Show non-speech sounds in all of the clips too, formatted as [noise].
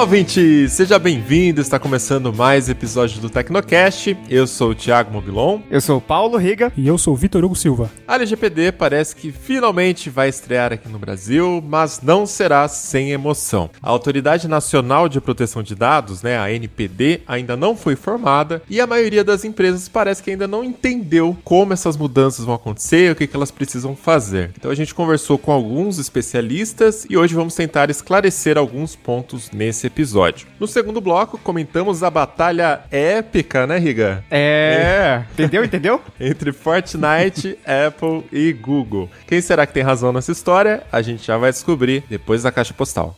Olá, ouvinte! Seja bem-vindo! Está começando mais episódio do Tecnocast. Eu sou o Thiago Mobilon. Eu sou o Paulo Riga. E eu sou o Vitor Hugo Silva. A LGPD parece que finalmente vai estrear aqui no Brasil, mas não será sem emoção. A Autoridade Nacional de Proteção de Dados, né, a NPD, ainda não foi formada e a maioria das empresas parece que ainda não entendeu como essas mudanças vão acontecer, o que, que elas precisam fazer. Então a gente conversou com alguns especialistas e hoje vamos tentar esclarecer alguns pontos nesse episódio. No segundo bloco, comentamos a batalha épica, né, Riga? É. Entendeu? Entendeu? [laughs] Entre Fortnite, [laughs] Apple e Google. Quem será que tem razão nessa história? A gente já vai descobrir depois da caixa postal.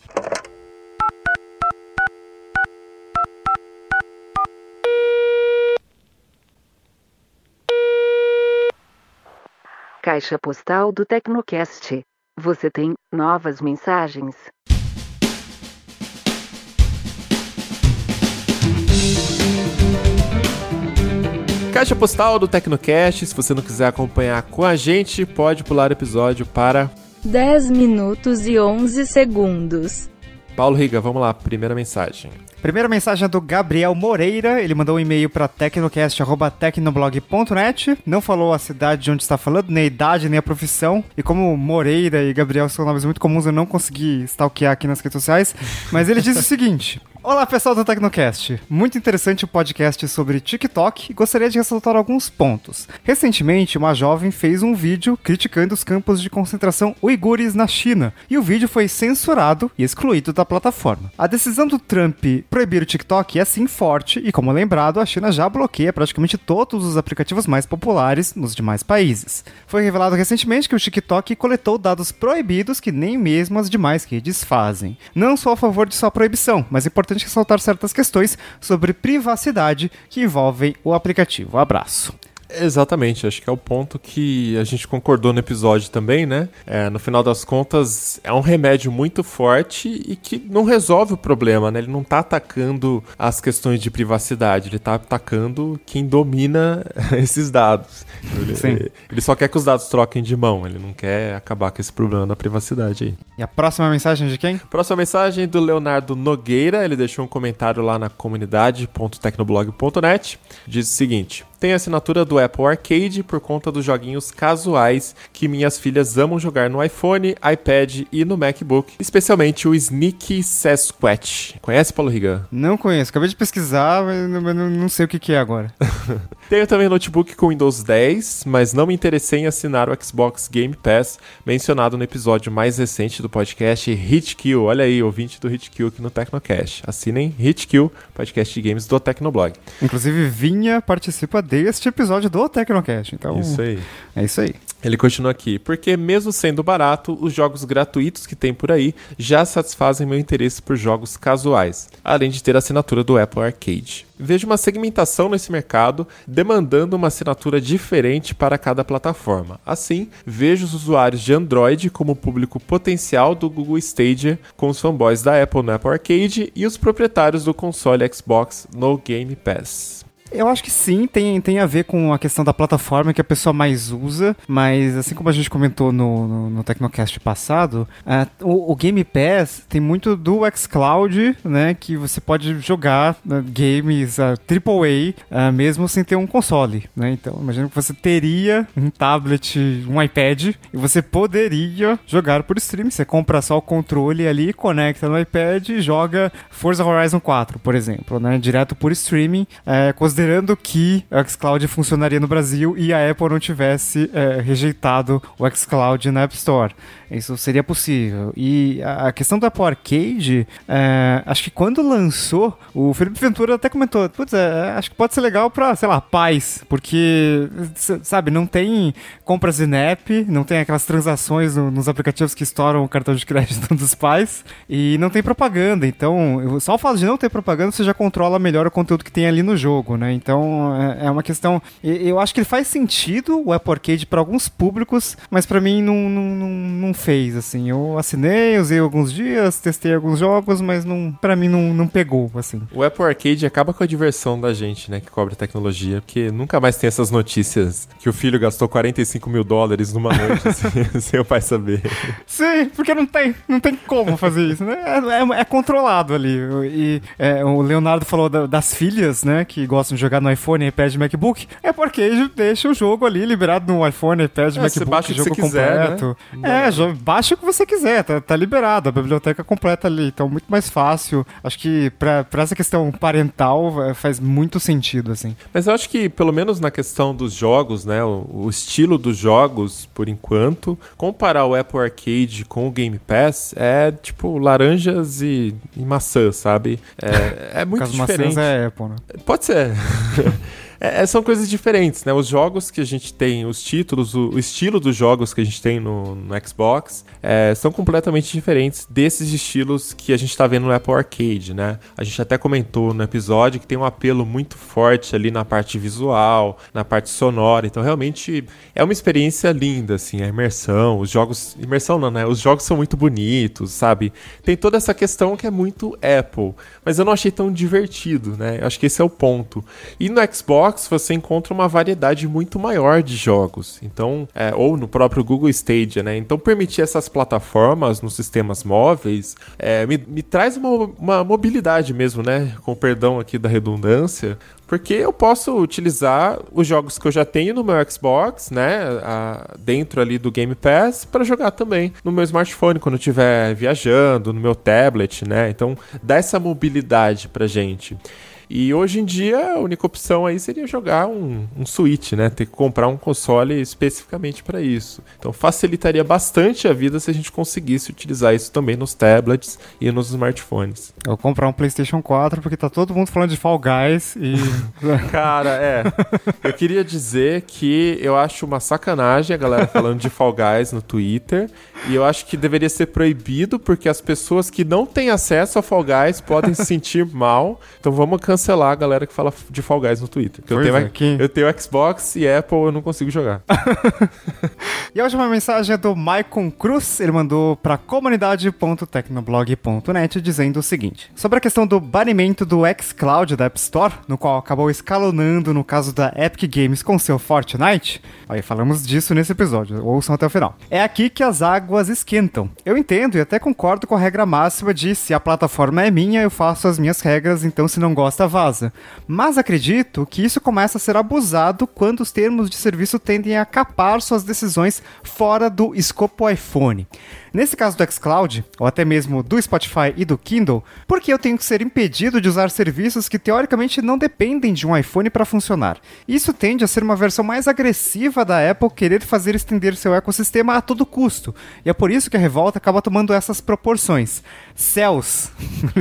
Caixa postal do Tecnocast. Você tem novas mensagens. Caixa postal do Tecnocast. Se você não quiser acompanhar com a gente, pode pular o episódio para 10 minutos e 11 segundos. Paulo Riga, vamos lá, primeira mensagem. Primeira mensagem é do Gabriel Moreira. Ele mandou um e-mail para tecnocast.tecnoblog.net. Não falou a cidade de onde está falando, nem a idade, nem a profissão. E como Moreira e Gabriel são nomes muito comuns, eu não consegui stalkear aqui nas redes sociais. Mas ele diz o [laughs] seguinte: Olá pessoal do Tecnocast, muito interessante o podcast sobre TikTok e gostaria de ressaltar alguns pontos. Recentemente, uma jovem fez um vídeo criticando os campos de concentração uigures na China e o vídeo foi censurado e excluído da plataforma. A decisão do Trump proibir o TikTok é sim forte e, como lembrado, a China já bloqueia praticamente todos os aplicativos mais populares nos demais países. Foi revelado recentemente que o TikTok coletou dados proibidos que nem mesmo as demais redes fazem. Não sou a favor de sua proibição, mas é importante importante ressaltar certas questões sobre privacidade que envolvem o aplicativo. Abraço. Exatamente, acho que é o ponto que a gente concordou no episódio também, né? É, no final das contas, é um remédio muito forte e que não resolve o problema, né? Ele não tá atacando as questões de privacidade, ele tá atacando quem domina [laughs] esses dados. Ele, Sim. ele só quer que os dados troquem de mão, ele não quer acabar com esse problema da privacidade aí. E a próxima mensagem de quem? Próxima mensagem do Leonardo Nogueira, ele deixou um comentário lá na comunidade.tecnoblog.net. Diz o seguinte: tem assinatura do Apple Arcade por conta dos joguinhos casuais que minhas filhas amam jogar no iPhone, iPad e no MacBook, especialmente o Sneaky Sasquatch. Conhece, Paulo Riga? Não conheço, acabei de pesquisar, mas não, não sei o que, que é agora. [laughs] Tenho também notebook com Windows 10, mas não me interessei em assinar o Xbox Game Pass, mencionado no episódio mais recente do podcast Hitkill. Olha aí, ouvinte do Hitkill aqui no Tecnocast. Assinem Hitkill, podcast de games do Tecnoblog. Inclusive, Vinha participa deste episódio do Tecnocast. Então, isso aí. É isso aí. Ele continua aqui, porque mesmo sendo barato, os jogos gratuitos que tem por aí já satisfazem meu interesse por jogos casuais, além de ter a assinatura do Apple Arcade. Vejo uma segmentação nesse mercado demandando uma assinatura diferente para cada plataforma. Assim, vejo os usuários de Android como público potencial do Google Stadia, com os fanboys da Apple no Apple Arcade e os proprietários do console Xbox no Game Pass. Eu acho que sim, tem, tem a ver com a questão da plataforma que a pessoa mais usa, mas assim como a gente comentou no, no, no Tecnocast passado, uh, o, o, Game Pass tem muito do xCloud, né, que você pode jogar uh, games uh, AAA uh, mesmo sem ter um console, né, então imagina que você teria um tablet, um iPad, e você poderia jogar por stream, você compra só o controle ali, conecta no iPad e joga Forza Horizon 4, por exemplo, né, direto por streaming, uh, com os considerando que o xCloud funcionaria no Brasil e a Apple não tivesse é, rejeitado o xCloud na App Store. Isso seria possível. E a questão do Apple Arcade, é, acho que quando lançou, o Felipe Ventura até comentou, putz, é, acho que pode ser legal pra, sei lá, pais, porque, sabe, não tem compras in app, não tem aquelas transações no, nos aplicativos que estouram o cartão de crédito [laughs] dos pais, e não tem propaganda. Então, só o fato de não ter propaganda, você já controla melhor o conteúdo que tem ali no jogo, né? Então, é, é uma questão. Eu acho que ele faz sentido o Apple Arcade para alguns públicos, mas para mim não, não, não, não fez, assim. Eu assinei, usei alguns dias, testei alguns jogos, mas não, para mim não, não pegou, assim. O Apple Arcade acaba com a diversão da gente, né, que cobra tecnologia, porque nunca mais tem essas notícias que o filho gastou 45 mil dólares numa noite, assim, [laughs] sem o pai saber. Sim, porque não tem, não tem como fazer isso, né? É, é, é controlado ali. E é, o Leonardo falou da, das filhas, né, que gostam de jogar no iPhone, iPad, MacBook. É porque deixa o jogo ali liberado no iPhone, iPad, é, MacBook, jogo completo. Quiser, né? É, baixa o que você quiser, tá, tá liberado, a biblioteca completa ali, então muito mais fácil. Acho que pra, pra essa questão parental é, faz muito sentido, assim. Mas eu acho que, pelo menos na questão dos jogos, né, o, o estilo dos jogos, por enquanto, comparar o Apple Arcade com o Game Pass é tipo laranjas e, e maçã, sabe? É, é [laughs] muito diferente. é Apple, né? Pode ser. [laughs] É, é, são coisas diferentes, né? Os jogos que a gente tem, os títulos, o, o estilo dos jogos que a gente tem no, no Xbox é, são completamente diferentes desses estilos que a gente está vendo no Apple Arcade, né? A gente até comentou no episódio que tem um apelo muito forte ali na parte visual, na parte sonora. Então, realmente é uma experiência linda, assim, a imersão, os jogos. Imersão não, né? Os jogos são muito bonitos, sabe? Tem toda essa questão que é muito Apple, mas eu não achei tão divertido, né? Eu acho que esse é o ponto. E no Xbox Xbox você encontra uma variedade muito maior de jogos. Então, é, ou no próprio Google Stadia, né? Então, permitir essas plataformas nos sistemas móveis é, me, me, traz uma, uma mobilidade mesmo, né? Com perdão aqui da redundância, porque eu posso utilizar os jogos que eu já tenho no meu Xbox, né, a, dentro ali do Game Pass, para jogar também no meu smartphone quando eu estiver viajando, no meu tablet, né? Então dá essa mobilidade pra gente. E hoje em dia a única opção aí seria jogar um, um Switch, né? Ter que comprar um console especificamente para isso. Então facilitaria bastante a vida se a gente conseguisse utilizar isso também nos tablets e nos smartphones. Eu vou comprar um PlayStation 4 porque tá todo mundo falando de Fall Guys e. [laughs] Cara, é. Eu queria dizer que eu acho uma sacanagem a galera falando de Fall Guys no Twitter. E eu acho que deveria ser proibido porque as pessoas que não têm acesso a Fall Guys podem se sentir mal. Então vamos cancelar cancelar a galera que fala de Fall Guys no Twitter. eu tenho, é, que... eu tenho Xbox e Apple eu não consigo jogar. [laughs] e a última mensagem é do Maicon Cruz. Ele mandou para comunidade.tecnoblog.net dizendo o seguinte: sobre a questão do banimento do xCloud da App Store, no qual acabou escalonando no caso da Epic Games com seu Fortnite. Aí falamos disso nesse episódio, ouçam até o final. É aqui que as águas esquentam. Eu entendo e até concordo com a regra máxima de se a plataforma é minha, eu faço as minhas regras, então se não gosta, vaza. Mas acredito que isso começa a ser abusado quando os termos de serviço tendem a capar suas decisões fora do escopo iPhone. Nesse caso do xCloud, ou até mesmo do Spotify e do Kindle, por que eu tenho que ser impedido de usar serviços que teoricamente não dependem de um iPhone para funcionar? Isso tende a ser uma versão mais agressiva da Apple querer fazer estender seu ecossistema a todo custo, e é por isso que a revolta acaba tomando essas proporções. Céus!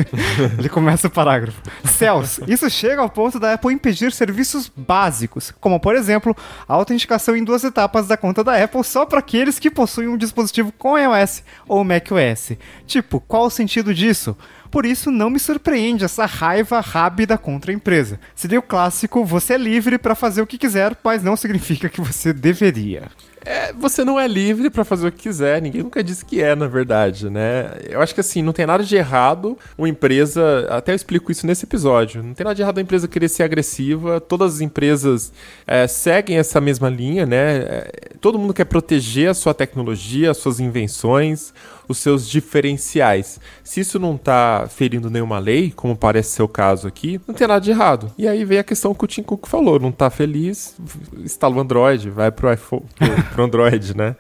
[laughs] Ele começa o parágrafo. Céus! Isso chega ao ponto da Apple impedir serviços básicos, como por exemplo, a autenticação em duas etapas da conta da Apple só para aqueles que possuem um dispositivo com iOS ou macOS. Tipo, qual o sentido disso? Por isso, não me surpreende essa raiva rápida contra a empresa. Seria o clássico: você é livre para fazer o que quiser, mas não significa que você deveria. É, você não é livre para fazer o que quiser, ninguém nunca disse que é, na verdade, né? Eu acho que assim, não tem nada de errado uma empresa, até eu explico isso nesse episódio, não tem nada de errado a empresa querer ser agressiva, todas as empresas é, seguem essa mesma linha, né? É, todo mundo quer proteger a sua tecnologia, as suas invenções, os seus diferenciais. Se isso não está ferindo nenhuma lei, como parece ser o caso aqui, não tem nada de errado. E aí vem a questão que o Tim Cook falou: não está feliz, instala o Android, vai pro iPhone, pro, pro Android, né?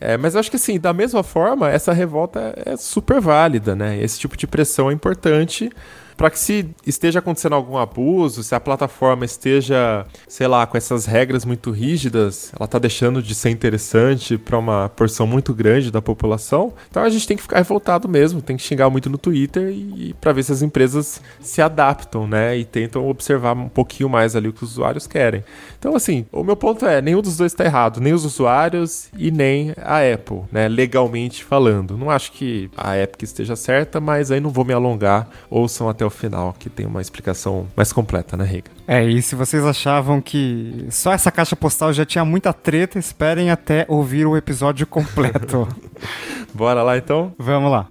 É, mas eu acho que assim, da mesma forma, essa revolta é super válida, né? Esse tipo de pressão é importante para que se esteja acontecendo algum abuso, se a plataforma esteja, sei lá, com essas regras muito rígidas, ela tá deixando de ser interessante para uma porção muito grande da população. Então a gente tem que ficar revoltado mesmo, tem que xingar muito no Twitter e, e para ver se as empresas se adaptam, né, e tentam observar um pouquinho mais ali o que os usuários querem. Então assim, o meu ponto é, nenhum dos dois está errado, nem os usuários e nem a Apple, né, legalmente falando. Não acho que a Epic esteja certa, mas aí não vou me alongar. Ouçam até o final, que tem uma explicação mais completa, né, Riga? É, e se vocês achavam que só essa caixa postal já tinha muita treta, esperem até ouvir o episódio completo. [laughs] Bora lá então? Vamos lá.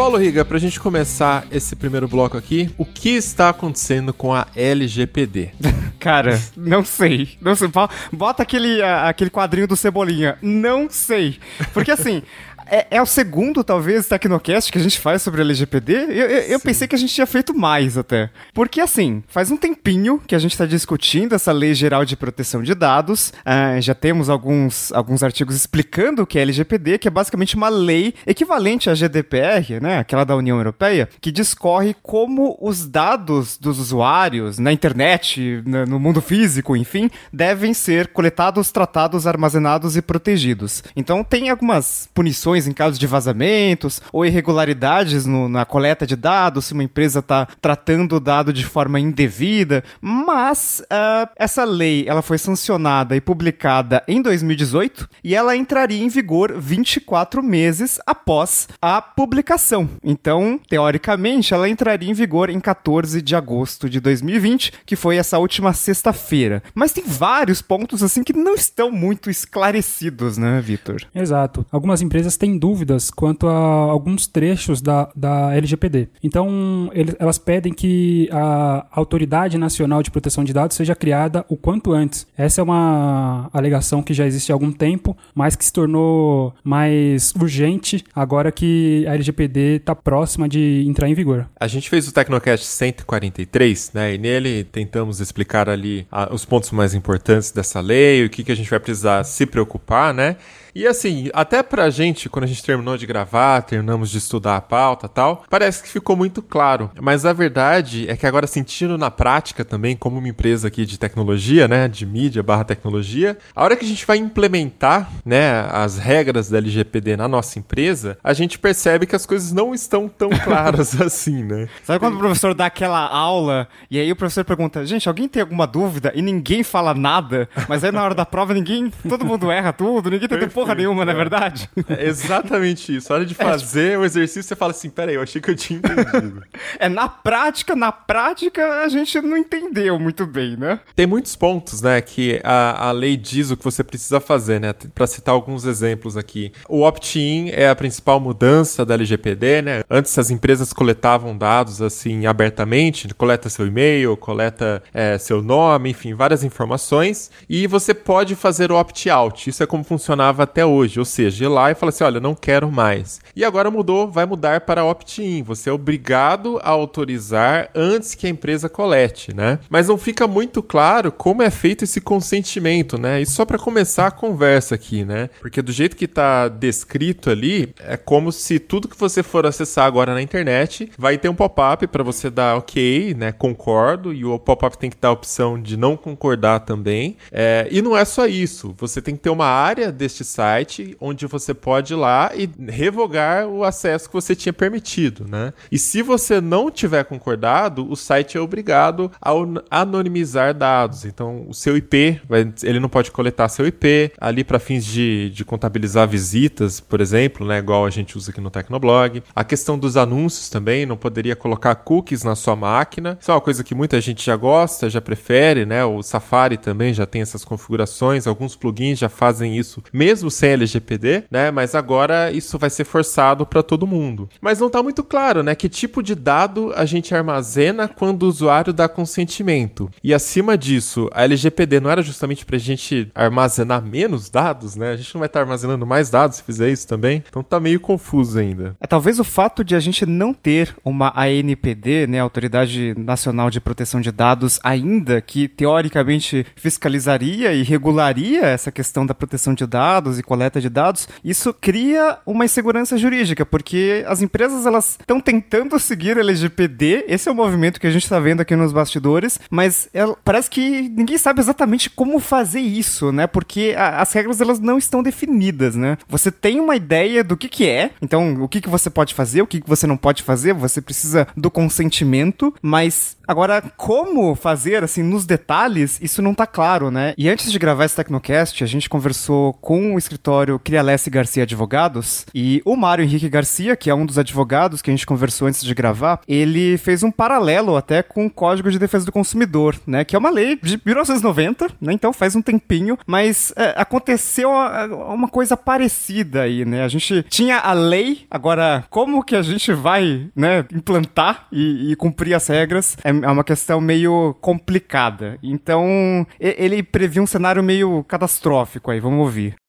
Paulo Riga, pra gente começar esse primeiro bloco aqui, o que está acontecendo com a LGPD? [laughs] Cara, não sei. Não sei. Bota aquele, aquele quadrinho do Cebolinha. Não sei. Porque assim, é, é, o segundo, talvez, Tecnocast que a gente faz sobre LGPD. Eu, eu, eu, pensei que a gente tinha feito mais até. Porque, assim, faz um tempinho que a gente está discutindo essa Lei Geral de Proteção de Dados. Uh, já temos alguns, alguns artigos explicando o que é LGPD, que é basicamente uma lei equivalente à GDPR, né? Aquela da União Europeia, que discorre como os dados dos usuários na internet, no mundo físico, enfim, devem ser coletados, tratados, armazenados e protegidos. Então, tem algumas punições em caso de vazamentos ou irregularidades no, na coleta de dados, se uma empresa está tratando o dado de forma indevida. Mas uh, essa lei ela foi sancionada e publicada em 2018 e ela entraria em vigor 24 meses após a publicação. Então, teoricamente, ela entraria em vigor em 14 de agosto de 2020, que foi essa última sexta-feira. Mas tem vários pontos assim que não estão muito esclarecidos, né, Vitor? Exato. Algumas empresas têm têm dúvidas quanto a alguns trechos da, da LGPD. Então, eles, elas pedem que a Autoridade Nacional de Proteção de Dados seja criada o quanto antes. Essa é uma alegação que já existe há algum tempo, mas que se tornou mais urgente agora que a LGPD está próxima de entrar em vigor. A gente fez o Tecnocast 143, né? E nele tentamos explicar ali a, os pontos mais importantes dessa lei, o que, que a gente vai precisar se preocupar, né? E assim, até pra gente, quando a gente terminou de gravar, terminamos de estudar a pauta tal, parece que ficou muito claro. Mas a verdade é que agora sentindo na prática também, como uma empresa aqui de tecnologia, né, de mídia barra tecnologia, a hora que a gente vai implementar, né, as regras da LGPD na nossa empresa, a gente percebe que as coisas não estão tão [laughs] claras assim, né? Sabe quando o professor dá aquela aula e aí o professor pergunta, gente, alguém tem alguma dúvida? E ninguém fala nada, mas aí na hora da prova ninguém, todo mundo erra tudo, ninguém tem porra nenhuma, não é verdade? É exatamente isso. A hora de [laughs] fazer é, o exercício, você fala assim: peraí, eu achei que eu tinha entendido. [laughs] é, na prática, na prática, a gente não entendeu muito bem, né? Tem muitos pontos, né, que a, a lei diz o que você precisa fazer, né? Pra citar alguns exemplos aqui. O opt-in é a principal mudança da LGPD, né? Antes as empresas coletavam dados assim abertamente, coleta seu e-mail, coleta é, seu nome, enfim, várias informações. E você pode fazer o opt-out. Isso é como funcionava até hoje, ou seja, ir lá e falar assim, olha, não quero mais. E agora mudou, vai mudar para opt-in. Você é obrigado a autorizar antes que a empresa colete, né? Mas não fica muito claro como é feito esse consentimento, né? E só para começar a conversa aqui, né? Porque do jeito que está descrito ali, é como se tudo que você for acessar agora na internet vai ter um pop-up para você dar OK, né? Concordo, e o pop-up tem que dar a opção de não concordar também. É, e não é só isso, você tem que ter uma área deste site site onde você pode ir lá e revogar o acesso que você tinha permitido, né? E se você não tiver concordado, o site é obrigado a anonimizar dados. Então, o seu IP, ele não pode coletar seu IP ali para fins de, de contabilizar visitas, por exemplo, né? Igual a gente usa aqui no Tecnoblog. A questão dos anúncios também, não poderia colocar cookies na sua máquina. Isso é uma coisa que muita gente já gosta, já prefere, né? O Safari também já tem essas configurações, alguns plugins já fazem isso mesmo sem LGPD, né? Mas agora isso vai ser forçado para todo mundo. Mas não está muito claro, né? Que tipo de dado a gente armazena quando o usuário dá consentimento. E acima disso, a LGPD não era justamente para a gente armazenar menos dados, né? A gente não vai estar tá armazenando mais dados se fizer isso também. Então tá meio confuso ainda. É, talvez o fato de a gente não ter uma ANPD, né, Autoridade Nacional de Proteção de Dados, ainda que teoricamente fiscalizaria e regularia essa questão da proteção de dados e coleta de dados, isso cria uma insegurança jurídica, porque as empresas elas estão tentando seguir a LGPD, esse é o movimento que a gente está vendo aqui nos bastidores, mas ela, parece que ninguém sabe exatamente como fazer isso, né? Porque a, as regras elas não estão definidas, né? Você tem uma ideia do que que é, então o que que você pode fazer, o que que você não pode fazer, você precisa do consentimento, mas agora como fazer assim nos detalhes, isso não tá claro, né? E antes de gravar esse Tecnocast, a gente conversou com o escritório Crialesse Garcia Advogados e o Mário Henrique Garcia, que é um dos advogados que a gente conversou antes de gravar, ele fez um paralelo até com o Código de Defesa do Consumidor, né? Que é uma lei de 1990, né? Então faz um tempinho, mas é, aconteceu uma coisa parecida aí, né? A gente tinha a lei, agora como que a gente vai, né, implantar e, e cumprir as regras é, é uma questão meio complicada. Então ele previu um cenário meio catastrófico aí, vamos ouvir.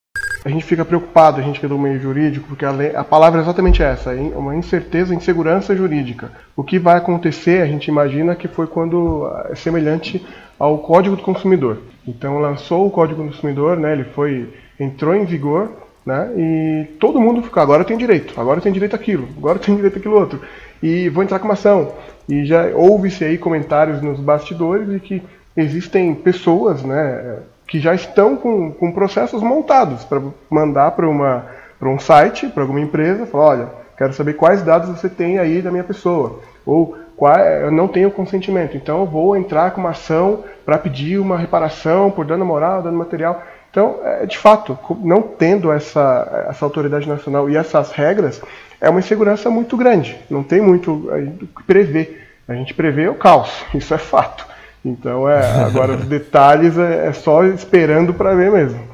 A gente fica preocupado, a gente que é do meio jurídico, porque a, lei, a palavra é exatamente essa, uma incerteza, insegurança jurídica. O que vai acontecer, a gente imagina que foi quando é semelhante ao Código do Consumidor. Então lançou o Código do Consumidor, né, ele foi entrou em vigor, né, e todo mundo ficou, agora tem direito, agora tem direito aquilo, agora tem direito aquilo outro. E vou entrar com uma ação. E já houve-se aí comentários nos bastidores de que existem pessoas, né, que já estão com, com processos montados para mandar para uma para um site, para alguma empresa, falar, olha, quero saber quais dados você tem aí da minha pessoa, ou qual, eu não tenho consentimento, então eu vou entrar com uma ação para pedir uma reparação por dano moral, dano material. Então, é, de fato, não tendo essa, essa autoridade nacional e essas regras, é uma insegurança muito grande. Não tem muito o que prever. A gente prevê o caos, [laughs] isso é fato. Então, é, agora os [laughs] detalhes é, é só esperando para ver mesmo.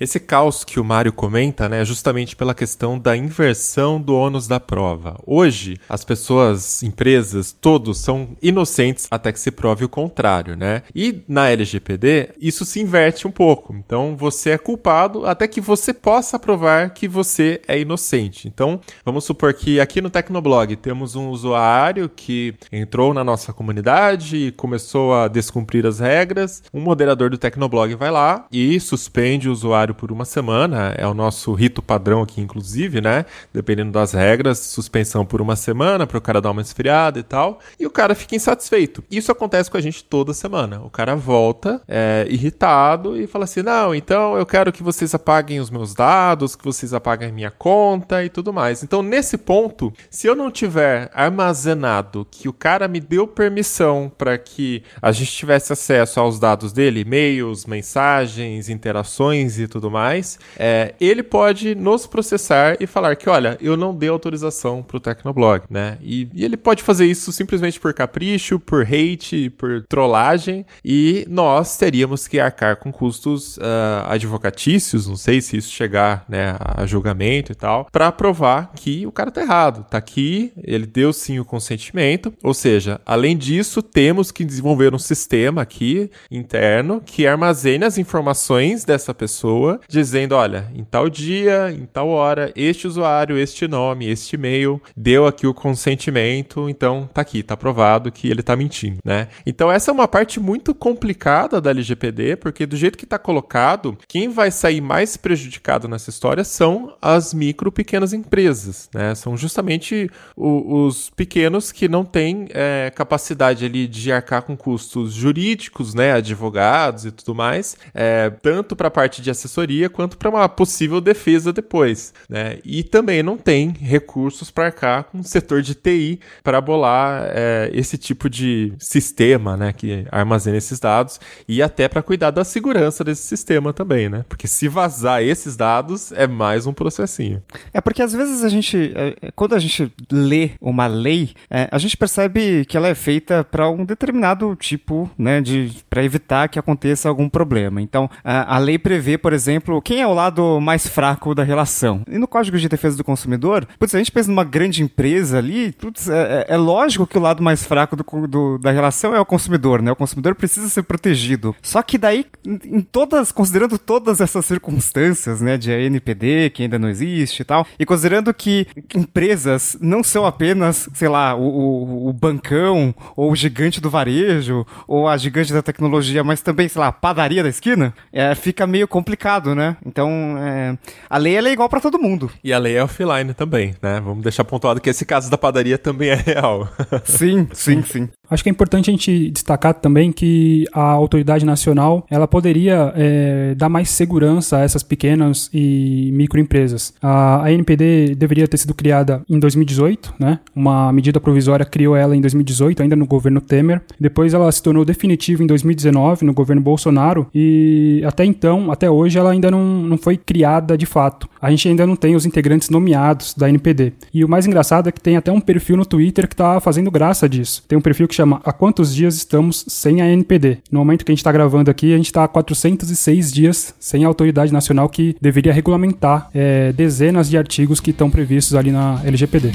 Esse caos que o Mário comenta, né, é justamente pela questão da inversão do ônus da prova. Hoje, as pessoas, empresas, todos são inocentes até que se prove o contrário, né? E na LGPD, isso se inverte um pouco. Então, você é culpado até que você possa provar que você é inocente. Então, vamos supor que aqui no Tecnoblog temos um usuário que entrou na nossa comunidade e começou a descumprir as regras. Um moderador do Tecnoblog vai lá e suspende o usuário por uma semana, é o nosso rito padrão aqui, inclusive, né? Dependendo das regras, suspensão por uma semana para o cara dar uma esfriada e tal. E o cara fica insatisfeito. Isso acontece com a gente toda semana. O cara volta é, irritado e fala assim: não, então eu quero que vocês apaguem os meus dados, que vocês apaguem minha conta e tudo mais. Então, nesse ponto, se eu não tiver armazenado que o cara me deu permissão para que a gente tivesse acesso aos dados dele, e-mails, mensagens, interações e tudo tudo mais, é, ele pode nos processar e falar que, olha, eu não dei autorização para o Tecnoblog, né? E, e, ele pode fazer isso simplesmente por capricho, por hate, por trollagem, e nós teríamos que arcar com custos uh, advocatícios, não sei se isso chegar né, a julgamento e tal, para provar que o cara tá errado. Tá aqui, ele deu sim o consentimento, ou seja, além disso, temos que desenvolver um sistema aqui interno que armazene as informações dessa pessoa pessoa dizendo: olha, em tal dia, em tal hora, este usuário, este nome, este e-mail deu aqui o consentimento, então tá aqui, tá provado que ele tá mentindo, né? Então essa é uma parte muito complicada da LGPD, porque do jeito que tá colocado, quem vai sair mais prejudicado nessa história são as micro pequenas empresas, né? São justamente o, os pequenos que não têm é, capacidade ali de arcar com custos jurídicos, né? Advogados e tudo mais, é, tanto para a parte de assessoria quanto para uma possível defesa depois. Né? E também não tem recursos para cá com o setor de TI para bolar é, esse tipo de sistema né, que armazena esses dados e até para cuidar da segurança desse sistema também, né? Porque se vazar esses dados é mais um processinho. É porque às vezes a gente, é, é, quando a gente lê uma lei, é, a gente percebe que ela é feita para um determinado tipo, né, de para evitar que aconteça algum problema. Então, a, a lei prevê, por exemplo, exemplo, quem é o lado mais fraco da relação? E no Código de Defesa do Consumidor, putz, a gente pensa numa grande empresa ali, putz, é, é, é lógico que o lado mais fraco do, do, da relação é o consumidor, né? O consumidor precisa ser protegido. Só que daí, em todas, considerando todas essas circunstâncias, né, de ANPD, que ainda não existe e tal, e considerando que empresas não são apenas, sei lá, o, o, o bancão, ou o gigante do varejo, ou a gigante da tecnologia, mas também, sei lá, a padaria da esquina, é, fica meio complicado, né? Então, é, a lei é igual para todo mundo. E a lei é offline também, né? Vamos deixar pontuado que esse caso da padaria também é real. sim, [laughs] sim, sim. Acho que é importante a gente destacar também que a autoridade nacional ela poderia é, dar mais segurança a essas pequenas e microempresas. A, a NPD deveria ter sido criada em 2018, né? Uma medida provisória criou ela em 2018, ainda no governo Temer. Depois ela se tornou definitiva em 2019 no governo Bolsonaro e até então, até hoje, ela ainda não, não foi criada de fato. A gente ainda não tem os integrantes nomeados da NPD. E o mais engraçado é que tem até um perfil no Twitter que está fazendo graça disso. Tem um perfil que chama Há quantos dias estamos sem a NPD? No momento que a gente está gravando aqui, a gente está há 406 dias sem a autoridade nacional que deveria regulamentar é, dezenas de artigos que estão previstos ali na LGPD.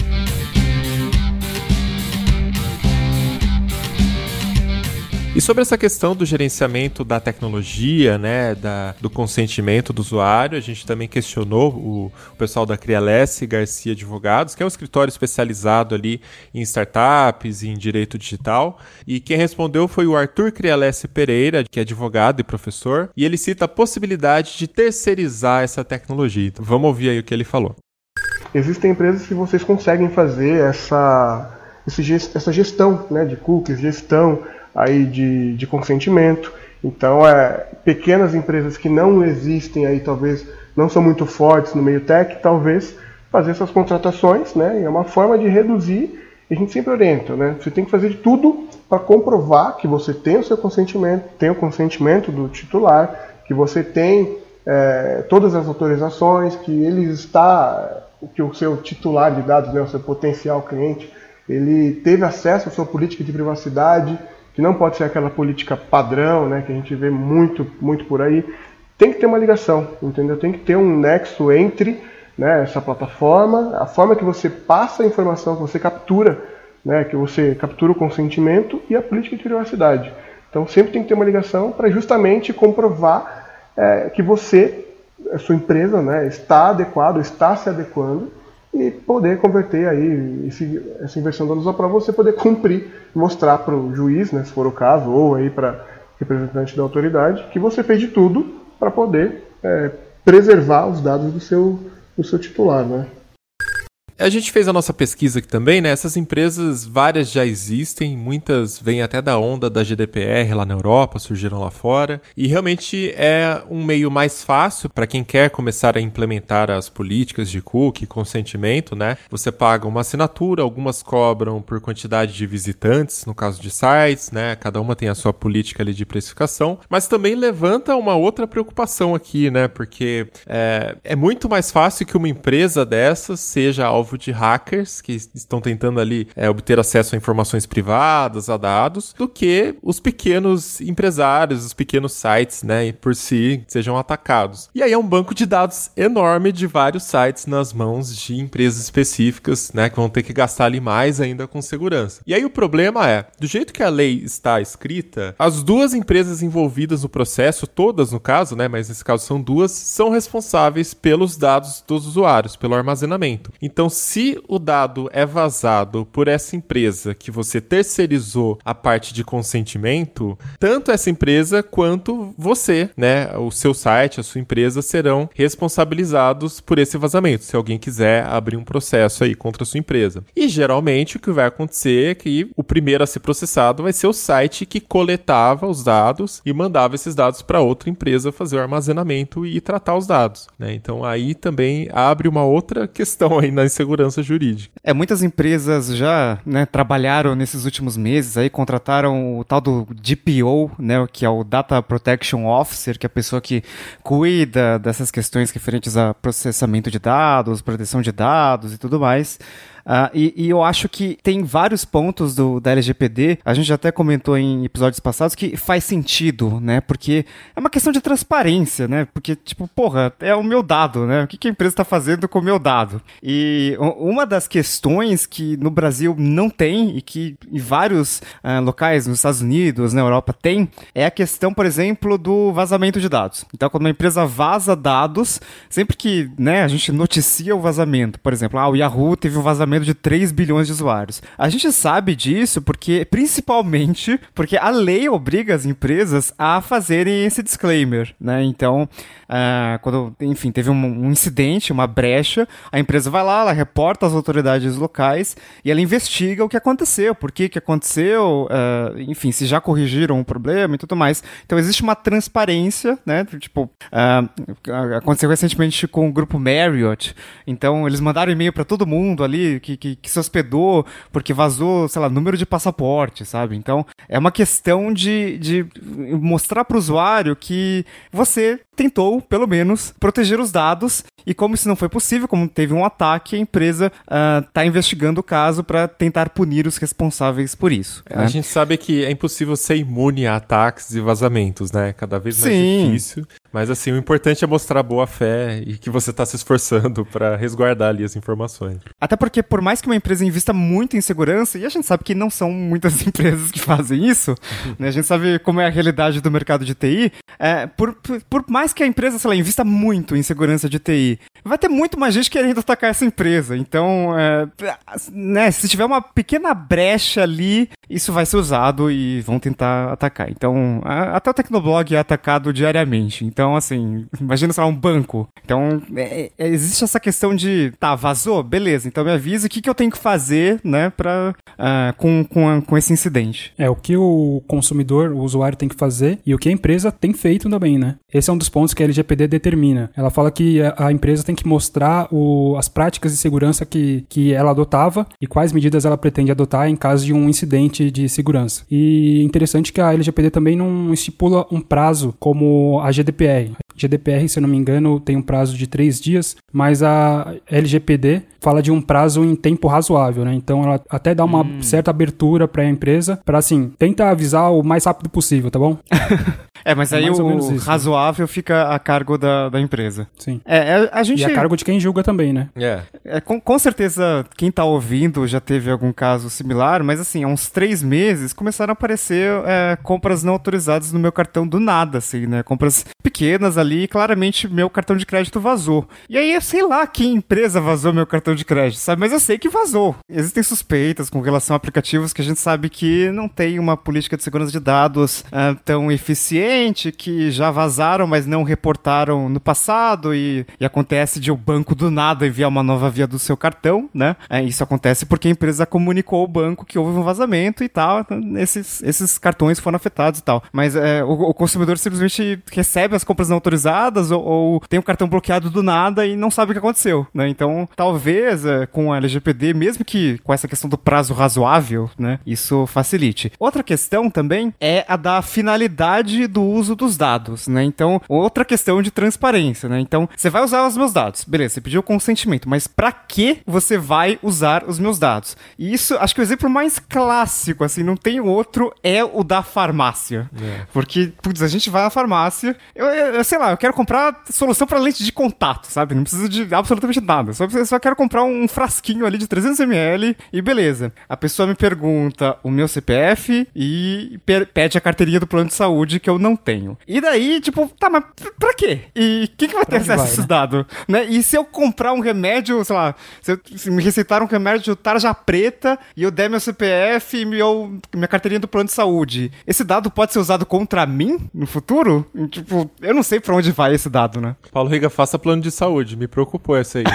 E sobre essa questão do gerenciamento da tecnologia, né, da, do consentimento do usuário, a gente também questionou o, o pessoal da Crialesse Garcia Advogados, que é um escritório especializado ali em startups e em direito digital. E quem respondeu foi o Arthur Crialesse Pereira, que é advogado e professor, e ele cita a possibilidade de terceirizar essa tecnologia. Então, vamos ouvir aí o que ele falou. Existem empresas que vocês conseguem fazer essa, essa gestão né, de cookies, gestão aí de, de consentimento. Então, é, pequenas empresas que não existem aí, talvez não são muito fortes no meio tech, talvez fazer essas contratações, né? E é uma forma de reduzir, e a gente sempre orienta, né? Você tem que fazer de tudo para comprovar que você tem o seu consentimento, tem o consentimento do titular, que você tem é, todas as autorizações, que ele está, que o seu titular de dados, né, o seu potencial cliente, ele teve acesso à sua política de privacidade, que não pode ser aquela política padrão, né, que a gente vê muito, muito por aí. Tem que ter uma ligação, entendeu? Tem que ter um nexo entre né, essa plataforma, a forma que você passa a informação, que você captura, né, que você captura o consentimento e a política de privacidade. Então sempre tem que ter uma ligação para justamente comprovar é, que você, a sua empresa, né, está adequado, está se adequando e poder converter aí esse, essa inversão danos para você poder cumprir, mostrar para o juiz, né, se for o caso, ou aí para representante da autoridade, que você fez de tudo para poder é, preservar os dados do seu, do seu titular, né? A gente fez a nossa pesquisa aqui também, né? Essas empresas, várias já existem, muitas vêm até da onda da GDPR lá na Europa, surgiram lá fora, e realmente é um meio mais fácil para quem quer começar a implementar as políticas de cookie, consentimento, né? Você paga uma assinatura, algumas cobram por quantidade de visitantes, no caso de sites, né? Cada uma tem a sua política ali de precificação, mas também levanta uma outra preocupação aqui, né? Porque é, é muito mais fácil que uma empresa dessas seja alvo alvo de hackers que estão tentando ali é, obter acesso a informações privadas, a dados, do que os pequenos empresários, os pequenos sites, né, por si, sejam atacados. E aí é um banco de dados enorme de vários sites nas mãos de empresas específicas, né, que vão ter que gastar ali mais ainda com segurança. E aí o problema é, do jeito que a lei está escrita, as duas empresas envolvidas no processo, todas no caso, né, mas nesse caso são duas, são responsáveis pelos dados dos usuários, pelo armazenamento. Então, se o dado é vazado por essa empresa que você terceirizou a parte de consentimento, tanto essa empresa quanto você, né, o seu site, a sua empresa serão responsabilizados por esse vazamento, se alguém quiser abrir um processo aí contra a sua empresa. E geralmente o que vai acontecer é que o primeiro a ser processado vai ser o site que coletava os dados e mandava esses dados para outra empresa fazer o armazenamento e tratar os dados, né? Então aí também abre uma outra questão aí na insegurança segurança jurídica. É, muitas empresas já né, trabalharam nesses últimos meses aí, contrataram o tal do DPO, né, que é o Data Protection Officer, que é a pessoa que cuida dessas questões referentes a processamento de dados, proteção de dados e tudo mais. Ah, e, e eu acho que tem vários pontos do, da LGPD, a gente até comentou em episódios passados, que faz sentido, né? Porque é uma questão de transparência, né? Porque, tipo, porra, é o meu dado, né? O que, que a empresa está fazendo com o meu dado? E uma das questões que no Brasil não tem e que em vários ah, locais, nos Estados Unidos, na Europa, tem, é a questão, por exemplo, do vazamento de dados. Então, quando uma empresa vaza dados, sempre que né, a gente noticia o vazamento, por exemplo, ah, o Yahoo teve um vazamento de 3 bilhões de usuários. A gente sabe disso porque, principalmente, porque a lei obriga as empresas a fazerem esse disclaimer, né? Então, ah, quando, enfim, teve um, um incidente, uma brecha, a empresa vai lá, ela reporta às autoridades locais e ela investiga o que aconteceu, por que que aconteceu, ah, enfim, se já corrigiram o problema e tudo mais. Então, existe uma transparência, né? Tipo, ah, aconteceu recentemente com o grupo Marriott. Então, eles mandaram e-mail para todo mundo ali que, que, que se hospedou porque vazou, sei lá, número de passaporte, sabe? Então, é uma questão de, de mostrar para o usuário que você tentou, pelo menos, proteger os dados. E como isso não foi possível, como teve um ataque, a empresa está investigando o caso para tentar punir os responsáveis por isso. A né? gente sabe que é impossível ser imune a ataques e vazamentos, né? Cada vez mais Sim. difícil. Mas assim, o importante é mostrar boa fé e que você está se esforçando [laughs] para resguardar ali as informações. Até porque, por mais que uma empresa invista muito em segurança, e a gente sabe que não são muitas [laughs] empresas que fazem isso, né? a gente sabe como é a realidade do mercado de TI, é, por, por, por mais que a empresa, sei lá, invista muito em segurança de TI, vai ter muito mais gente querendo atacar essa empresa. Então, é, né, se tiver uma pequena brecha ali, isso vai ser usado e vão tentar atacar. Então, a- até o Tecnoblog é atacado diariamente. Então, assim, imagina, sei um banco. Então, é- é- existe essa questão de, tá, vazou? Beleza, então me avisa o que, que eu tenho que fazer, né, pra, ah, com, com, a- com esse incidente. É o que o consumidor, o usuário tem que fazer e o que a empresa tem feito também, né? Esse é um dos pontos que a LGPD determina. Ela fala que a, a empresa tem que mostrar o- as práticas de segurança que, que ela adotava e quais medidas ela pretende adotar em caso de um incidente de segurança. E interessante que a LGPD também não estipula um prazo como a GDPR. GDPR, se eu não me engano, tem um prazo de três dias, mas a LGPD fala de um prazo em tempo razoável, né? Então ela até dá uma certa abertura para a empresa para assim, tenta avisar o mais rápido possível, tá bom? [laughs] É, mas É aí o né? razoável fica a cargo da, da empresa. Sim. É, é, a gente... E a cargo de quem julga também, né? É. É, com, com certeza, quem tá ouvindo já teve algum caso similar, mas assim, há uns três meses começaram a aparecer é, compras não autorizadas no meu cartão do nada, assim, né? Compras pequenas ali, e claramente meu cartão de crédito vazou. E aí eu sei lá que empresa vazou meu cartão de crédito, sabe? Mas eu sei que vazou. Existem suspeitas com relação a aplicativos que a gente sabe que não tem uma política de segurança de dados ah, tão eficiente, que já vazaram, mas não reportaram no passado, e, e acontece de o banco do nada enviar uma nova via do seu cartão, né? É, isso acontece porque a empresa comunicou ao banco que houve um vazamento e tal, então, esses, esses cartões foram afetados e tal. Mas é, o, o consumidor simplesmente recebe as compras não autorizadas ou, ou tem o cartão bloqueado do nada e não sabe o que aconteceu, né? Então, talvez é, com a LGPD, mesmo que com essa questão do prazo razoável, né, isso facilite. Outra questão também é a da finalidade do uso dos dados, né? Então, outra questão de transparência, né? Então, você vai usar os meus dados, beleza, você pediu consentimento, mas pra que você vai usar os meus dados? E isso, acho que o exemplo mais clássico, assim, não tem outro, é o da farmácia. Porque, putz, a gente vai na farmácia, eu, eu- sei lá, eu quero comprar solução pra lente de contato, sabe? Não precisa de absolutamente nada. Só, só quero comprar um frasquinho ali de 300ml e beleza. A pessoa me pergunta o meu CPF e pede a carteirinha do plano de saúde que eu não tenho. E daí, tipo, tá, mas pra- quê? E quem que vai ter acesso a esses né? dados? Né? E se eu comprar um remédio, sei lá, se, eu- se me receitar um remédio tarja preta e eu der meu CPF e meu, minha carteirinha do plano de saúde, esse dado pode ser usado contra mim no futuro? E, Tipo, eu não sei pra onde vai esse dado, né? Paulo Riga, faça plano de saúde. Me preocupou essa aí.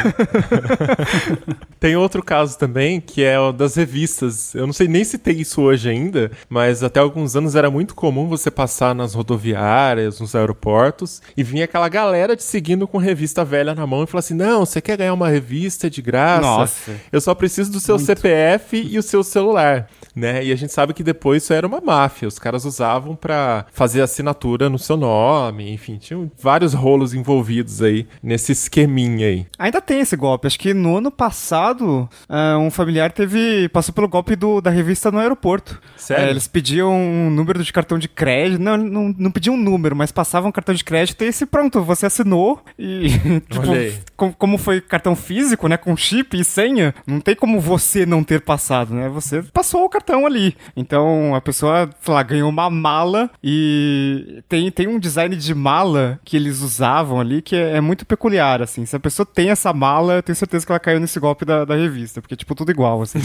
[laughs] tem outro caso também, que é o das revistas. Eu não sei nem se tem isso hoje ainda, mas até alguns anos era muito comum você passar nas rodoviárias, nos aeroportos, e vinha aquela galera te seguindo com revista velha na mão e falar assim: não, você quer ganhar uma revista de graça? Nossa. Eu só preciso do seu CPF e o seu celular. Né? E a gente sabe que depois isso era uma máfia. Os caras usavam para fazer assinatura no seu nome, enfim, tinham vários rolos envolvidos aí nesse esqueminha aí. Ainda tem esse golpe. Acho que no ano passado, uh, um familiar teve passou pelo golpe do, da revista no aeroporto. Sério? É, eles pediam um número de cartão de crédito. Não, não, não pediam um número, mas passavam um cartão de crédito e esse pronto, você assinou e [laughs] tipo, como foi cartão físico, né, com chip e senha, não tem como você não ter passado, né? Você passou o cartão ali. Então a pessoa, sei lá, ganhou uma mala e tem, tem um design de mala que eles usavam ali que é, é muito peculiar, assim. Se a pessoa tem essa mala, eu tenho certeza que ela caiu nesse golpe da, da revista, porque, tipo, tudo igual, assim.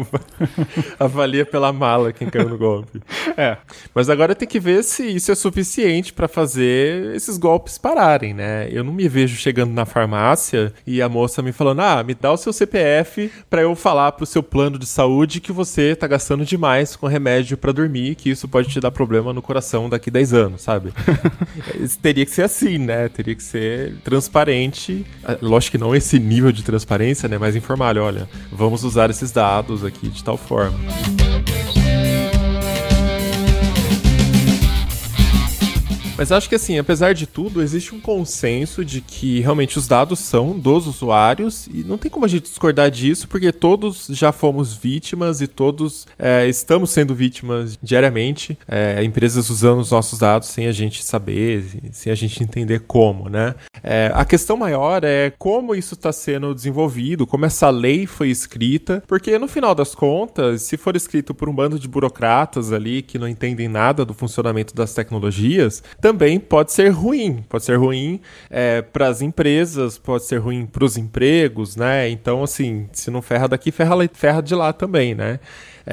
[laughs] Avalia pela mala quem caiu no golpe. é. Mas agora tem que ver se isso é suficiente pra fazer esses golpes pararem, né? Eu não me vejo chegando na farmácia e a moça me falando: "Ah, me dá o seu CPF pra eu falar pro seu plano de saúde que você tá gastando demais com remédio pra dormir, que isso pode te dar problema no coração daqui 10 anos", sabe? [laughs] Teria que ser assim, né? Teria que ser transparente. Ah, Lógico que não esse nível de transparência, né? Mas informar, olha, vamos usar esses dados aqui de tal forma. Mas acho que assim, apesar de tudo, existe um consenso de que realmente os dados são dos usuários e não tem como a gente discordar disso, porque todos já fomos vítimas e todos é, estamos sendo vítimas diariamente. É, empresas usando os nossos dados sem a gente saber, sem a gente entender como, né? É, a questão maior é como isso está sendo desenvolvido, como essa lei foi escrita, porque no final das contas, se for escrito por um bando de burocratas ali que não entendem nada do funcionamento das tecnologias, também pode ser ruim. Pode ser ruim para as empresas, pode ser ruim para os empregos, né? Então, assim, se não ferra daqui, ferra, ferra de lá também, né?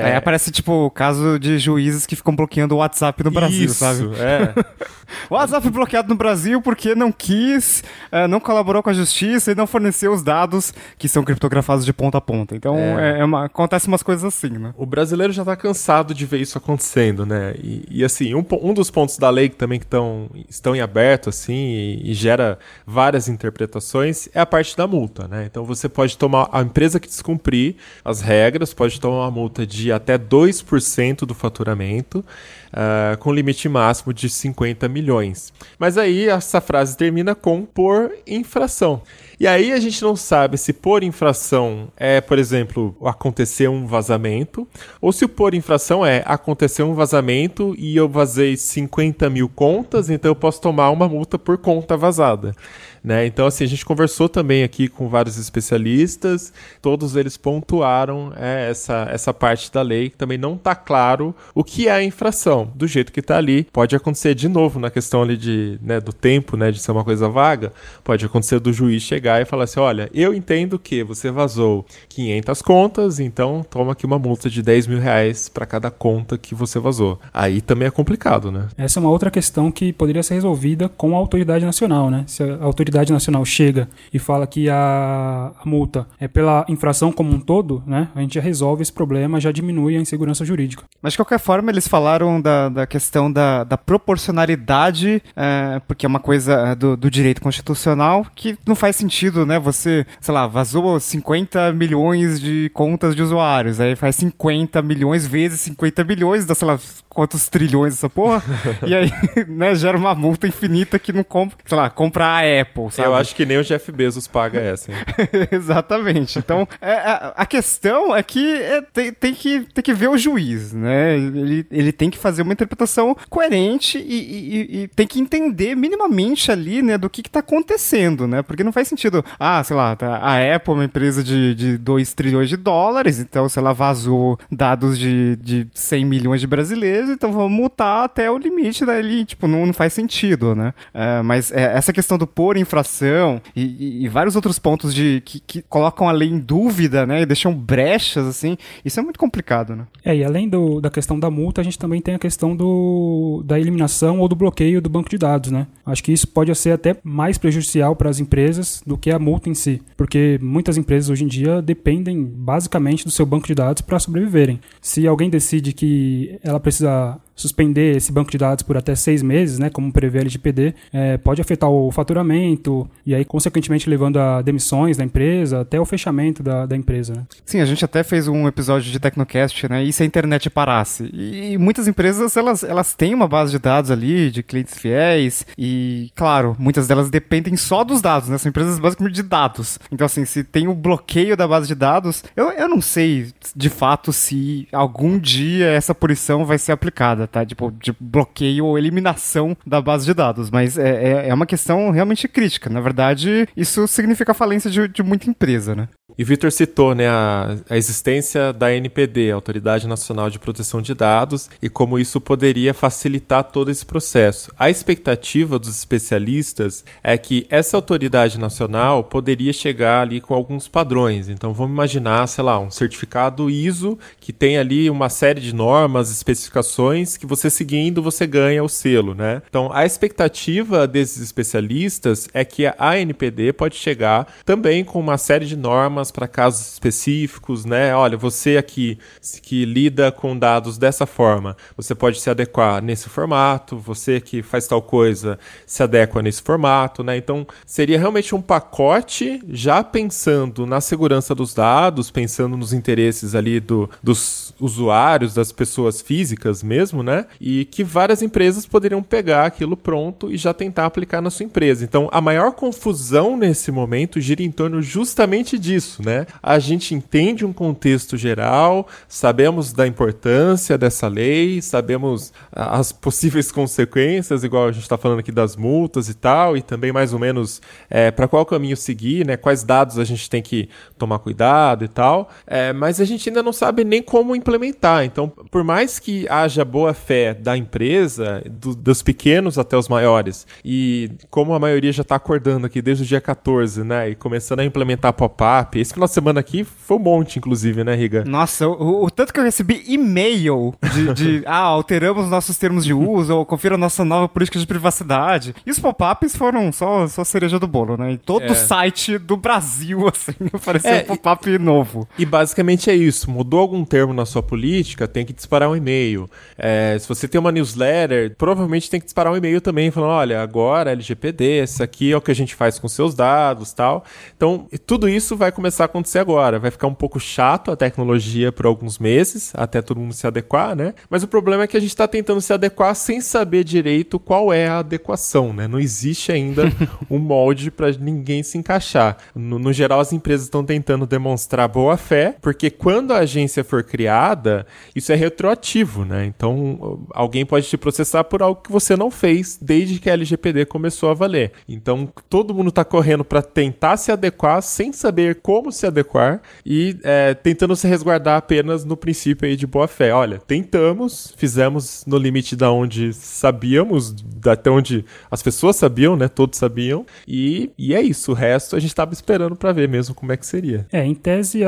Aí aparece, tipo, o caso de juízes que ficam bloqueando o WhatsApp no Brasil, Isso, sabe? É. [laughs] O WhatsApp bloqueado no Brasil porque não quis, eh, não colaborou com a justiça e não forneceu os dados que são criptografados de ponta a ponta. Então, É. é, é uma, acontece umas coisas assim, né? O brasileiro já tá cansado de ver isso acontecendo, né? E, e, assim, um, um dos pontos da lei que também que tão, estão em aberto, assim, e, e gera várias interpretações, é a parte da multa, né? Então você pode tomar, a empresa que descumprir as regras pode tomar uma multa de até 2% do faturamento, ah, com limite máximo de 50 milhões. Mas aí essa frase termina com por infração. E aí a gente não sabe se por infração é, por exemplo, acontecer um vazamento, ou se o por infração é acontecer um vazamento e eu vazei 50 mil contas, então eu posso tomar uma multa por conta vazada. Né? Então, assim, a gente conversou também aqui com vários especialistas, todos eles pontuaram é, essa, essa parte da lei, que também não está claro o que é a infração. Do jeito que está ali, pode acontecer de novo na questão ali de, né, do tempo, né, de ser uma coisa vaga, pode acontecer do juiz chegar e falar assim, olha, eu entendo que você vazou 500 contas, então toma aqui uma multa de 10 mil reais para cada conta que você vazou. Aí também é complicado, né? Essa é uma outra questão que poderia ser resolvida com a autoridade nacional, né? Se a autoridade nacional chega e fala que a, a multa é pela infração como um todo, né? A gente já resolve esse problema, já diminui a insegurança jurídica. Mas de qualquer forma, eles falaram da, da questão da, da proporcionalidade, é, porque é uma coisa é, do, do direito constitucional que não faz sentido, né? Você, sei lá, vazou 50 milhões de contas de usuários, aí faz 50 milhões vezes 50 milhões, dá, sei lá, quantos trilhões essa porra, e aí, [laughs] né, gera uma multa infinita que não compra, sei lá, compra a Apple, sabe? Eu acho que nem o Jeff Bezos paga essa? [laughs] Exatamente. Então, é, a, a questão é que é, tem, tem que tem que ver o juiz, né? Ele, ele tem que fazer uma interpretação coerente e, e- e tem que entender minimamente ali, né, do que, que tá acontecendo, né? Porque não faz sentido, ah, sei lá, tá, a Apple é uma empresa de, de 2 trilhões de dólares, então, se ela vazou dados de, de 100 milhões de brasileiros, então vamos multar até o limite dali, tipo, não, não faz sentido, né? É, mas é, essa questão do por infração e, e- e vários outros pontos de que, que colocam a lei em dúvida, né? E deixam brechas, assim, isso é muito complicado, né? É, e além do- da questão da multa, a gente também tem a questão do, da eliminação ou do bloqueio do banco de dados, né? Acho que isso pode ser até mais prejudicial para as empresas do que a multa em si, porque muitas empresas hoje em dia dependem basicamente do seu banco de dados para sobreviverem. Se alguém decide que ela precisa за suspender esse banco de dados por até seis meses, né, como prevê a LGPD, é, pode afetar o faturamento e aí, consequentemente, levando a demissões da empresa até o fechamento da, da empresa. Né? Sim, a gente até fez um episódio de Tecnocast, né? E se a internet parasse? E muitas empresas, elas, elas têm uma base de dados ali, de clientes fiéis, e, claro, muitas delas dependem só dos dados, né? São empresas basicamente de dados. Então, assim, se tem o bloqueio da base de dados, eu, eu não sei, de fato, se algum dia essa punição vai ser aplicada, tá? Tipo, de bloqueio ou eliminação da base de dados. Mas é, é, é uma questão realmente crítica. Na verdade, isso significa falência de, de muita empresa, né? E Vitor citou né, a, a, existência da NPD, Autoridade Nacional de Proteção de Dados, e como isso poderia facilitar todo esse processo. A expectativa dos especialistas é que essa autoridade nacional poderia chegar ali com alguns padrões. Então vamos imaginar, sei lá, um certificado ISO que tem ali uma série de normas, especificações que você seguindo você ganha o selo, né? Então a expectativa desses especialistas é que a ANPD pode chegar também com uma série de normas para casos específicos, né? Olha, você aqui que lida com dados dessa forma, você pode se adequar nesse formato, você que faz tal coisa se adequa nesse formato, né? Então, seria realmente um pacote já pensando na segurança dos dados, pensando nos interesses ali do, dos usuários, das pessoas físicas mesmo, né? E que várias empresas poderiam pegar aquilo pronto e já tentar aplicar na sua empresa. Então, a maior confusão nesse momento gira em torno justamente disso isso, né? A gente entende um contexto geral, sabemos da importância dessa lei, sabemos as possíveis consequências, igual a gente está falando aqui das multas e tal, e também mais ou menos é, para qual caminho seguir, né? Quais dados a gente tem que tomar cuidado e tal, é, mas a gente ainda não sabe nem como implementar. Então, por mais que haja boa fé da empresa, do, dos pequenos até os maiores, e como a maioria já está acordando aqui desde o dia 14, né? E começando a implementar pop-up, esse final de semana aqui foi um monte, inclusive, né, Riga? Nossa, o, o tanto que eu recebi e-mail de, de [laughs] ah, alteramos nossos termos de uso, ou confira nossa nova política de privacidade. E os pop-ups foram só, só cereja do bolo, né? E todo é. site do Brasil, [laughs] assim, apareceu é, um pop-up novo. E basicamente é isso. Mudou algum termo na sua política, tem que disparar um e-mail. É, se você tem uma newsletter, provavelmente tem que disparar um e-mail também, falando, olha, agora LGPD, isso aqui é o que a gente faz com seus dados tal. Então, tudo isso vai começar começar a acontecer agora. Vai ficar um pouco chato a tecnologia por alguns meses, até todo mundo se adequar, né? Mas o problema é que a gente está tentando se adequar sem saber direito qual é a adequação, né? Não existe ainda [laughs] um molde para ninguém se encaixar. No, no geral, as empresas estão tentando demonstrar boa fé, porque quando a agência for criada, isso é retroativo, né? Então, alguém pode te processar por algo que você não fez desde que a LGPD começou a valer. Então, todo mundo está correndo para tentar se adequar sem saber como como se adequar e é, tentando se resguardar apenas no princípio aí de boa fé. Olha, tentamos, fizemos no limite da onde sabíamos, até onde as pessoas sabiam, né? Todos sabiam. E, e é isso. O resto a gente estava esperando para ver mesmo como é que seria. É, em tese,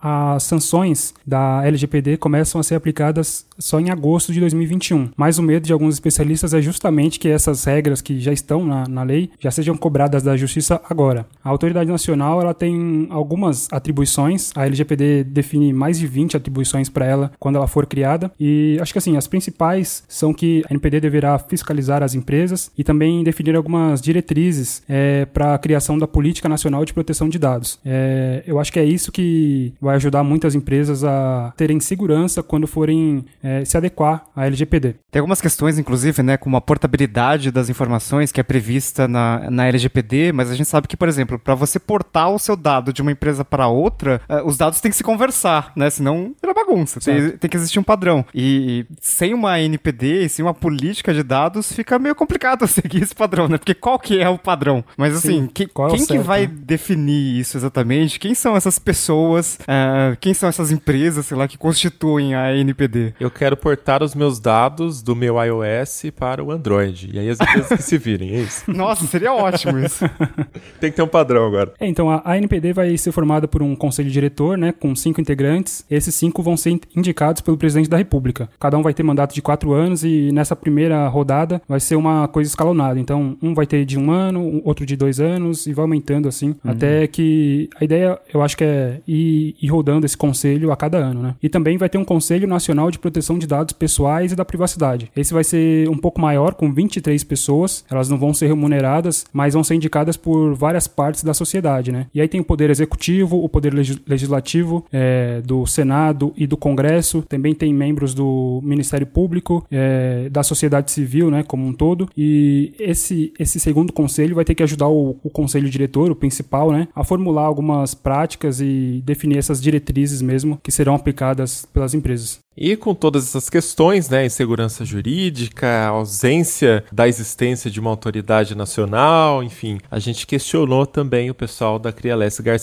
as sanções da LGPD começam a ser aplicadas só em agosto de 2021. Mas o medo de alguns especialistas é justamente que essas regras que já estão na, na lei já sejam cobradas da justiça agora. A autoridade nacional ela tem algumas atribuições. A LGPD define mais de 20 atribuições para ela quando ela for criada. E acho que assim, as principais são que a NPD deverá fiscalizar as empresas e também definir algumas diretrizes é, para a criação da Política Nacional de Proteção de Dados. É, eu acho que é isso que vai ajudar muitas empresas a terem segurança quando forem é, se adequar à LGPD. Tem algumas questões, inclusive, né, como a portabilidade das informações que é prevista na, na LGPD, mas a gente sabe que, por exemplo, para você portar o seu dado de uma empresa para outra, uh, os dados têm que se conversar, né? Senão vira bagunça. Tem, tem, que existir um padrão. E, e sem uma NPD, sem uma política de dados, fica meio complicado [laughs] seguir esse padrão, né? Porque qual que é o padrão? Mas assim, que, quem é que vai definir isso exatamente? Quem são essas pessoas? Uh, quem são essas empresas, sei lá, que constituem a NPD? Eu quero portar os meus dados do meu iOS para o Android. E aí as empresas que se virem, é isso. [laughs] Nossa, seria ótimo isso. [laughs] tem que ter um padrão agora. É, então a, a NPD vai vai ser formada por um conselho diretor, né, com cinco integrantes. Esses cinco vão ser indicados pelo presidente da República. Cada um vai ter mandato de quatro anos e nessa primeira rodada vai ser uma coisa escalonada. Então, um vai ter de um ano, outro de dois anos e vai aumentando assim, uhum. até que a ideia, eu acho que é ir, ir rodando esse conselho a cada ano, né? E também vai ter um Conselho Nacional de Proteção de Dados Pessoais e da Privacidade. Esse vai ser um pouco maior, com 23 pessoas. Elas não vão ser remuneradas, mas vão ser indicadas por várias partes da sociedade, né? E aí tem o Poder Executivo, o Poder Legislativo, é, do Senado e do Congresso. Também tem membros do Ministério Público, é, da sociedade civil, né, como um todo. E esse, esse segundo conselho vai ter que ajudar o, o conselho diretor, o principal, né, a formular algumas práticas e definir essas diretrizes mesmo que serão aplicadas pelas empresas. E com todas essas questões, né, insegurança jurídica, ausência da existência de uma autoridade nacional, enfim, a gente questionou também o pessoal da Crialesse Garcia,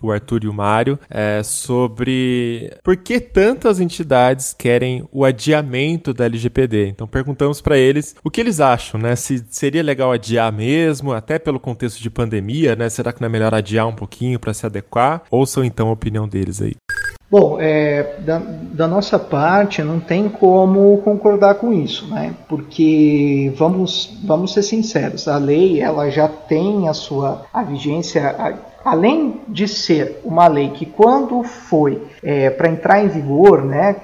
o Arthur e o Mário, é, sobre por que tantas entidades querem o adiamento da LGPD. Então perguntamos para eles o que eles acham, né, se seria legal adiar mesmo, até pelo contexto de pandemia, né, será que não é melhor adiar um pouquinho para se adequar? Ouçam então a opinião deles aí. Bom, é, da, da, nossa parte não tem como concordar com isso, né? Porque vamos, vamos ser sinceros, a lei ela já tem a sua a vigência, além de ser uma lei que quando foi é, para entrar em vigor, né,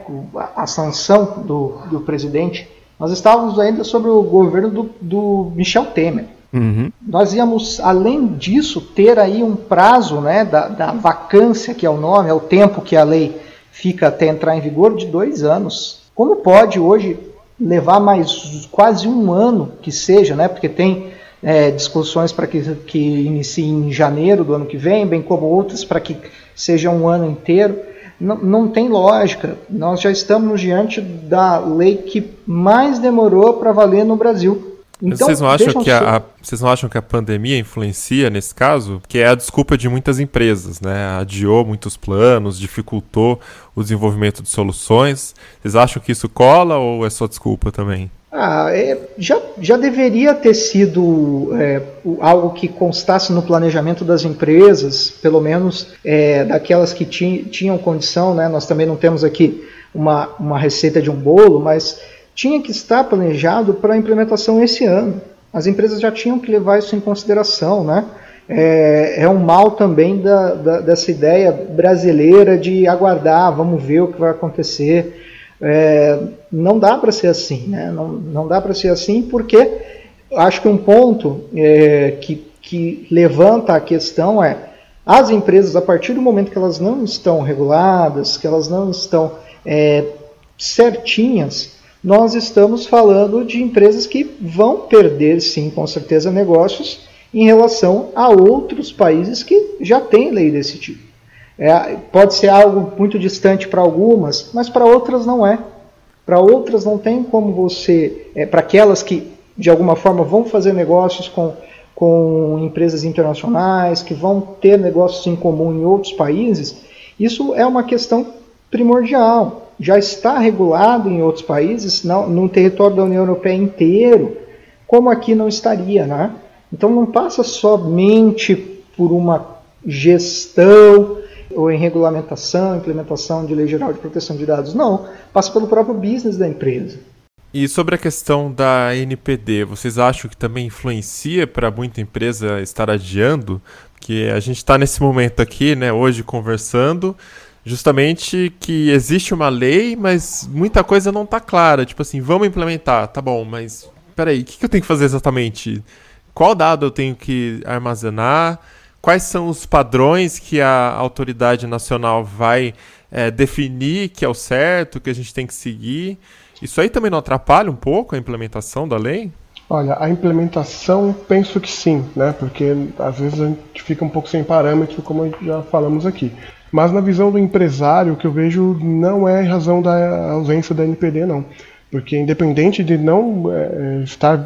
a, sanção do, do presidente, nós estávamos ainda sobre o governo do, do Michel Temer. Uhum. Nós íamos, além disso, ter aí um prazo né, da, da, vacância, que é o nome, é o tempo que a lei fica até entrar em vigor, de dois anos. Como pode hoje levar mais quase um ano que seja, né, porque tem é, discussões para que, que inicie em janeiro do ano que vem, bem como outras para que seja um ano inteiro. Não, não tem lógica. Nós já estamos diante da lei que mais demorou para valer no Brasil. Então, vocês, não acham que a, a, vocês não acham que a pandemia influencia nesse caso? Que é a desculpa de muitas empresas, né? Adiou muitos planos, dificultou o desenvolvimento de soluções. Vocês acham que isso cola ou é só desculpa também? Ah, é, já, já deveria ter sido é, algo que constasse no planejamento das empresas, pelo menos é, daquelas que ti, tinham condição, né? Nós também não temos aqui uma, uma receita de um bolo, mas tinha que estar planejado para a implementação esse ano. As empresas já tinham que levar isso em consideração, né? É, é um mal também da, da, dessa ideia brasileira de aguardar, vamos ver o que vai acontecer. É, não dá para ser assim, né? Não, não dá para ser assim porque acho que um ponto é, que, que levanta a questão é as empresas, a partir do momento que elas não estão reguladas, que elas não estão é, certinhas, nós estamos falando de empresas que vão perder, sim, com certeza, negócios em relação a outros países que já têm lei desse tipo. É, pode ser algo muito distante para algumas, mas para outras não é. Para outras não tem como você, é, para aquelas que de alguma forma vão fazer negócios com, com empresas internacionais, que vão ter negócios em comum em outros países, isso é uma questão primordial já está regulado em outros países, não, no território da União Europeia inteiro, como aqui não estaria, né? Então não passa somente por uma gestão ou em regulamentação, implementação de lei geral de proteção de dados, não, passa pelo próprio business da empresa. E sobre a questão da NPD, vocês acham que também influencia para muita empresa estar adiando? Que a gente está nesse momento aqui, né, hoje conversando, justamente que existe uma lei, mas muita coisa não está clara. Tipo assim, vamos implementar, tá bom, mas peraí, o que, que eu tenho que fazer exatamente? Qual dado eu tenho que armazenar? Quais são os padrões que a autoridade nacional vai é, definir que é o certo, que a gente tem que seguir? Isso aí também não atrapalha um pouco a implementação da lei? Olha, a implementação penso que sim, né? Porque às vezes a gente fica um pouco sem parâmetro, como já falamos aqui. Mas na visão do empresário, o que eu vejo não é razão da ausência da NPD, não. Porque independente de não é, estar,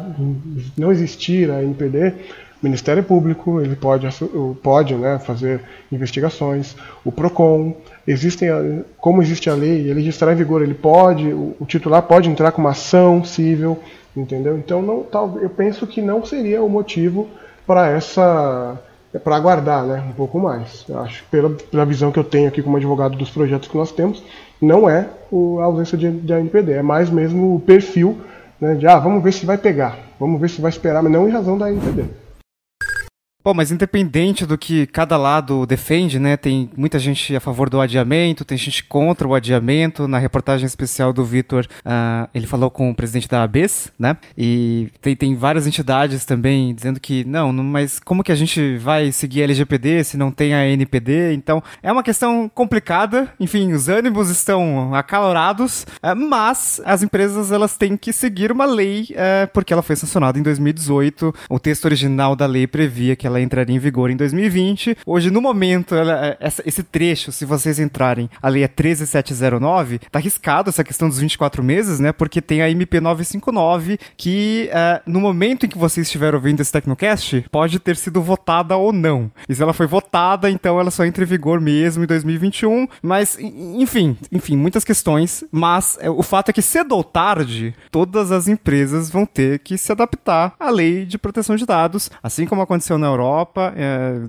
não existir a NPD, Ministério Público ele pode, pode né, fazer investigações, o PROCON, existem, como existe a lei, ele já estará em vigor, ele pode, o titular pode entrar com uma ação civil, entendeu? Então não, eu penso que não seria o motivo para essa para aguardar né, um pouco mais. Eu acho pela, pela visão que eu tenho aqui como advogado dos projetos que nós temos, não é o, a ausência de, de ANPD, é mais mesmo o perfil né, de, ah, vamos ver se vai pegar, vamos ver se vai esperar, mas não em razão da ANPD. Bom, mas independente do que cada lado defende, né? Tem muita gente a favor do adiamento, tem gente contra o adiamento. Na reportagem especial do Vitor, uh, ele falou com o presidente da ABES, né? E tem, tem várias entidades também dizendo que não, não, mas como que a gente vai seguir a LGPD se não tem a NPD? Então, é uma questão complicada. Enfim, os ânimos estão acalorados, uh, mas as empresas elas têm que seguir uma lei uh, porque ela foi sancionada em 2018. O texto original da lei previa que ela entraria em vigor em 2020. Hoje, no momento, ela, é, essa, esse trecho, se vocês entrarem, a lei é 13709, tá arriscado essa questão dos 24 meses, né? Porque tem a MP 959, que uh, no momento em que vocês estiver ouvindo esse Tecnocast, pode ter sido votada ou não. E se ela foi votada, então ela só entra em vigor mesmo em 2021. Mas, enfim, enfim, muitas questões. Mas é, o fato é que cedo ou tarde, todas as empresas vão ter que se adaptar à lei de proteção de dados, assim como aconteceu na Europa Europa. É,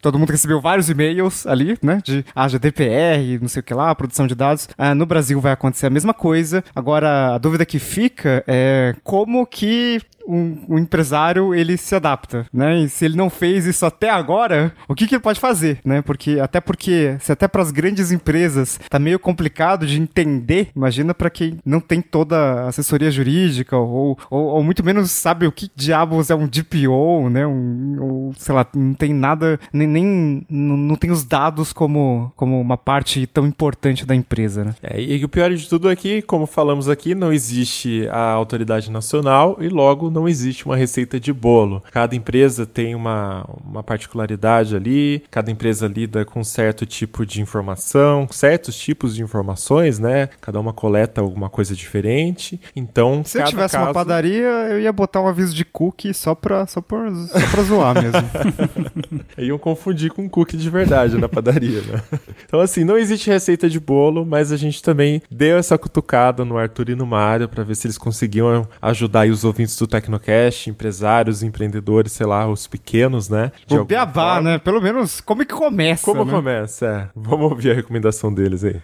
todo mundo recebeu vários e-mails ali, né? De ah, GDPR, não sei o que lá, produção de dados. Ah, no Brasil vai acontecer a mesma coisa. Agora, a dúvida que fica é como que um, um, empresário ele se adapta, né? E se ele não fez isso até agora, o que, que ele pode fazer, né? Porque até porque se até para as grandes empresas tá meio complicado de entender, imagina para quem não tem toda a assessoria jurídica ou, ou, ou, muito menos sabe o que diabos é um DPO, né? Um, ou, sei lá, não tem nada nem, nem não, tem os dados como como uma parte tão importante da empresa, né? É, e o pior de tudo é que, como falamos aqui, não existe a autoridade nacional e logo não não existe uma receita de bolo. Cada empresa tem uma, uma particularidade ali, cada empresa lida com certo tipo de informação, certos tipos de informações, né? Cada uma coleta alguma coisa diferente. Então, se eu tivesse caso... uma padaria, eu ia botar um aviso de cookie só pra, só pra, só pra zoar mesmo. [laughs] Iam confundir com cookie de verdade na padaria, né? [laughs] Então, assim, não existe receita de bolo, mas a gente também deu essa cutucada no Arthur e no Mário para ver se eles conseguiam ajudar os ouvintes do Tecno Tecnocast, empresários, empreendedores, sei lá, os pequenos, né? De o beabá, né? Pelo menos como é que começa, Como né? começa, é. Vamos ouvir a recomendação deles aí.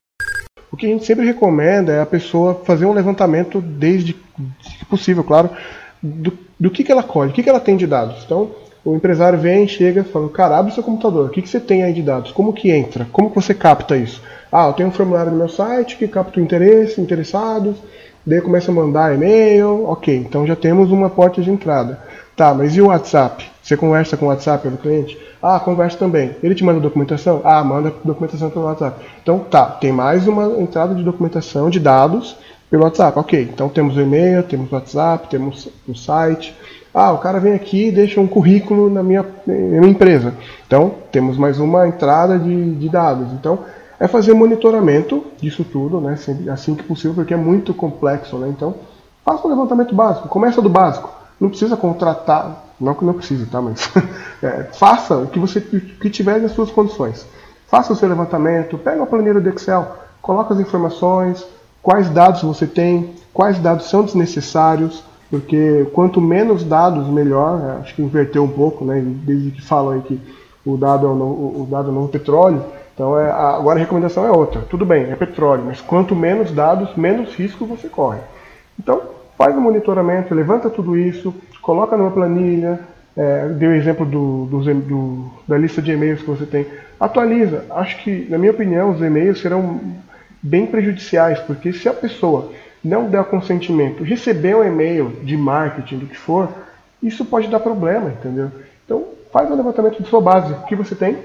O que a gente sempre recomenda é a pessoa fazer um levantamento desde que possível, claro, do, do que, que ela colhe, o que, que ela tem de dados. Então, o empresário vem, chega, fala, cara, abre seu computador, o que, que você tem aí de dados? Como que entra? Como que você capta isso? Ah, eu tenho um formulário no meu site que capta o interesse, interessados, daí começa a mandar e-mail, ok, então já temos uma porta de entrada. Tá, mas e o WhatsApp? Você conversa com o WhatsApp pelo cliente? Ah, conversa também. Ele te manda documentação? Ah, manda documentação pelo WhatsApp. Então tá, tem mais uma entrada de documentação de dados pelo WhatsApp. Ok, então temos o e-mail, temos o WhatsApp, temos o site. Ah, o cara vem aqui e deixa um currículo na minha, na minha empresa. Então temos mais uma entrada de, de dados. Então é fazer monitoramento disso tudo, né, assim que possível, porque é muito complexo, né? Então, faça um levantamento básico, começa do básico. Não precisa contratar, não que não precise, tá? Mas [laughs] é, faça o que você que tiver nas suas condições. Faça o seu levantamento, pega uma planilha do Excel, coloca as informações, quais dados você tem, quais dados são desnecessários, porque quanto menos dados, melhor. Né? Acho que inverteu um pouco, né? Desde que falam aí que o dado é o, o dado é o novo petróleo. Então é, agora a recomendação é outra. Tudo bem, é petróleo, mas quanto menos dados, menos risco você corre. Então faz o monitoramento, levanta tudo isso, coloca numa planilha, é, deu o exemplo do, do, do, da lista de e-mails que você tem. Atualiza. Acho que, na minha opinião, os e-mails serão bem prejudiciais, porque se a pessoa não der consentimento, receber um e-mail de marketing, do que for, isso pode dar problema, entendeu? Então, faz o levantamento de sua base, o que você tem,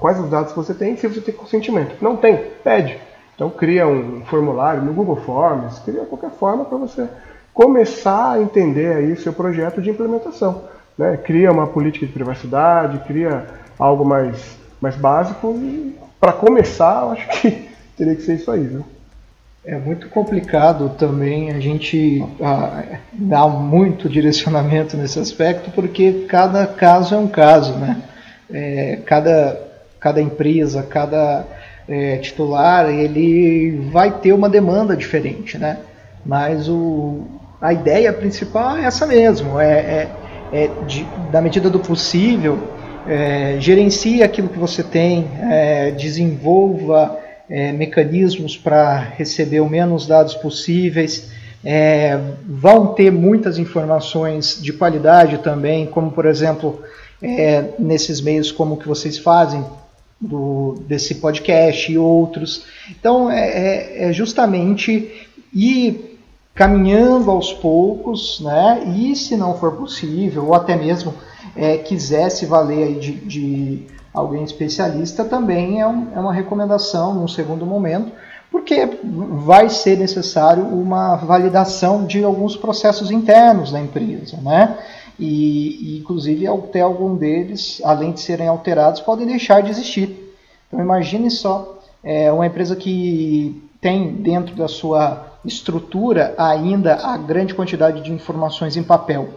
quais os dados que você tem, se você tem consentimento. Não tem, pede. Então cria um formulário no Google Forms, cria qualquer forma para você começar a entender aí seu projeto de implementação. Né? Cria uma política de privacidade, cria algo mais, mais básico e para começar, eu acho que [laughs] teria que ser isso aí. Viu? É muito complicado também a gente ah, dar muito direcionamento nesse aspecto, porque cada caso é um caso, né? É, cada cada empresa, cada é, titular, ele vai ter uma demanda diferente, né? Mas o, a ideia principal é essa mesmo, é, é, é de, da medida do possível, é, gerencie aquilo que você tem, é, desenvolva é, mecanismos para receber o menos dados possíveis. É, vão ter muitas informações de qualidade também, como por exemplo nesses meios como que vocês fazem do, desse podcast e outros. Então é, é, é justamente ir caminhando aos poucos, né? E se não for possível, ou até mesmo é, quisesse valer aí de, de alguém especialista, também é, um, é uma recomendação num segundo momento, porque vai ser necessário uma validação de alguns processos internos da empresa, né? E, e, inclusive até algum deles, além de serem alterados, podem deixar de existir. Então imagine só é, uma empresa que tem dentro da sua estrutura ainda a grande quantidade de informações em papel,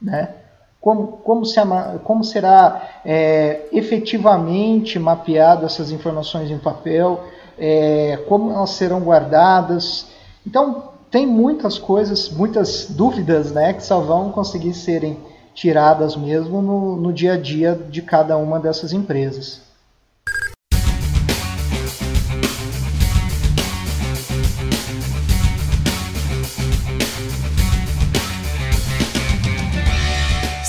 né? Como, como, se, como será é, efetivamente mapeado essas informações em papel? É, como elas serão guardadas? Então tem muitas coisas, muitas dúvidas, né, que só vão conseguir serem tiradas mesmo no, no dia a dia de cada uma dessas empresas.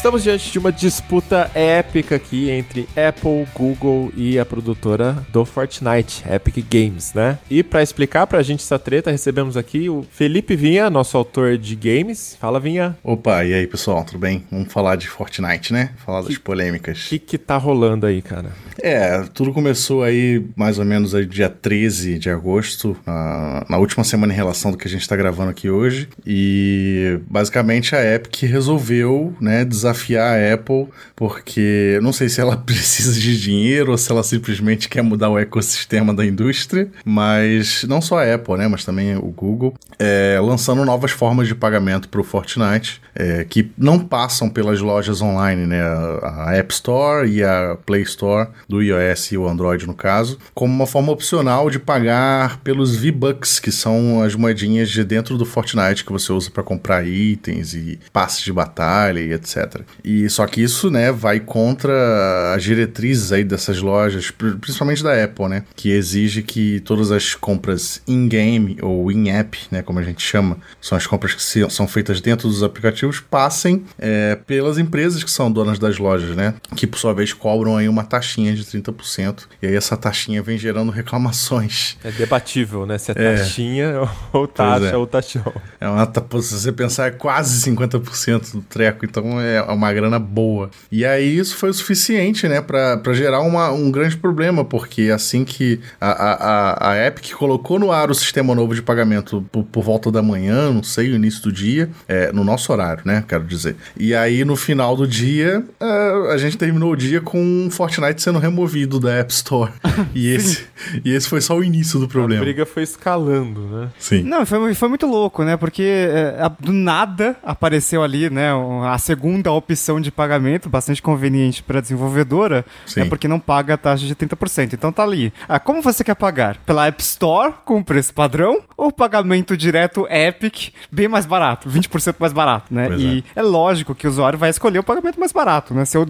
Estamos diante de uma disputa épica aqui entre Apple, Google e a produtora do Fortnite, Epic Games, né? E para explicar pra gente essa treta, recebemos aqui o Felipe Vinha, nosso autor de games. Fala, Vinha. Opa, e aí, pessoal, tudo bem? Vamos falar de Fortnite, né? Falar das polêmicas. O que que tá rolando aí, cara? É, tudo começou aí mais ou menos aí dia 13 de agosto, na, na última semana em relação do que a gente tá gravando aqui hoje. E basicamente a Epic resolveu, né, desafiar desafiar a Apple, porque não sei se ela [laughs] precisa de dinheiro ou se ela simplesmente quer mudar o ecossistema da indústria, mas não só a Apple, né, mas também o Google, é, lançando novas formas de pagamento para o Fortnite, é, que não passam pelas lojas online, né, a App Store e a Play Store do iOS e o Android no caso, como uma forma opcional de pagar pelos V-Bucks, que são as moedinhas de dentro do Fortnite que você usa para comprar itens e passes de batalha e etc. E só que isso, né, vai contra as diretrizes aí dessas lojas, principalmente da Apple, né, que exige que todas as compras in-game ou in-app, né, como a gente chama, são as compras que são feitas dentro dos aplicativos, passem é, pelas empresas que são donas das lojas, né, que por sua vez cobram aí uma taxinha de 30%. E aí essa taxinha vem gerando [laughs] reclamações. É debatível, né, se é, é. taxinha ou [laughs] taxa é. ou taxão. É uma, se você pensar, é quase 50% do treco, então é uma grana boa. E aí isso foi o suficiente, né, para gerar uma, um grande problema, porque assim que a, a, a Epic colocou no ar o sistema novo de pagamento por, por volta da manhã, não sei, o início do dia, é, no nosso horário, né, quero dizer. E aí no final do dia, é, a gente terminou o dia com Fortnite sendo removido da App Store. [laughs] e, esse, e esse foi só o início do problema. A briga foi escalando, né? Sim. Não, foi, foi muito louco, né, porque é, do nada apareceu ali, né, a segunda opção opção de pagamento bastante conveniente para a desenvolvedora, Sim. é porque não paga a taxa de 30%. Então tá ali. Ah, como você quer pagar? Pela App Store, com preço padrão, ou pagamento direto Epic, bem mais barato, 20% mais barato, né? Pois e é. é. lógico que o usuário vai escolher o pagamento mais barato, né? Se eu,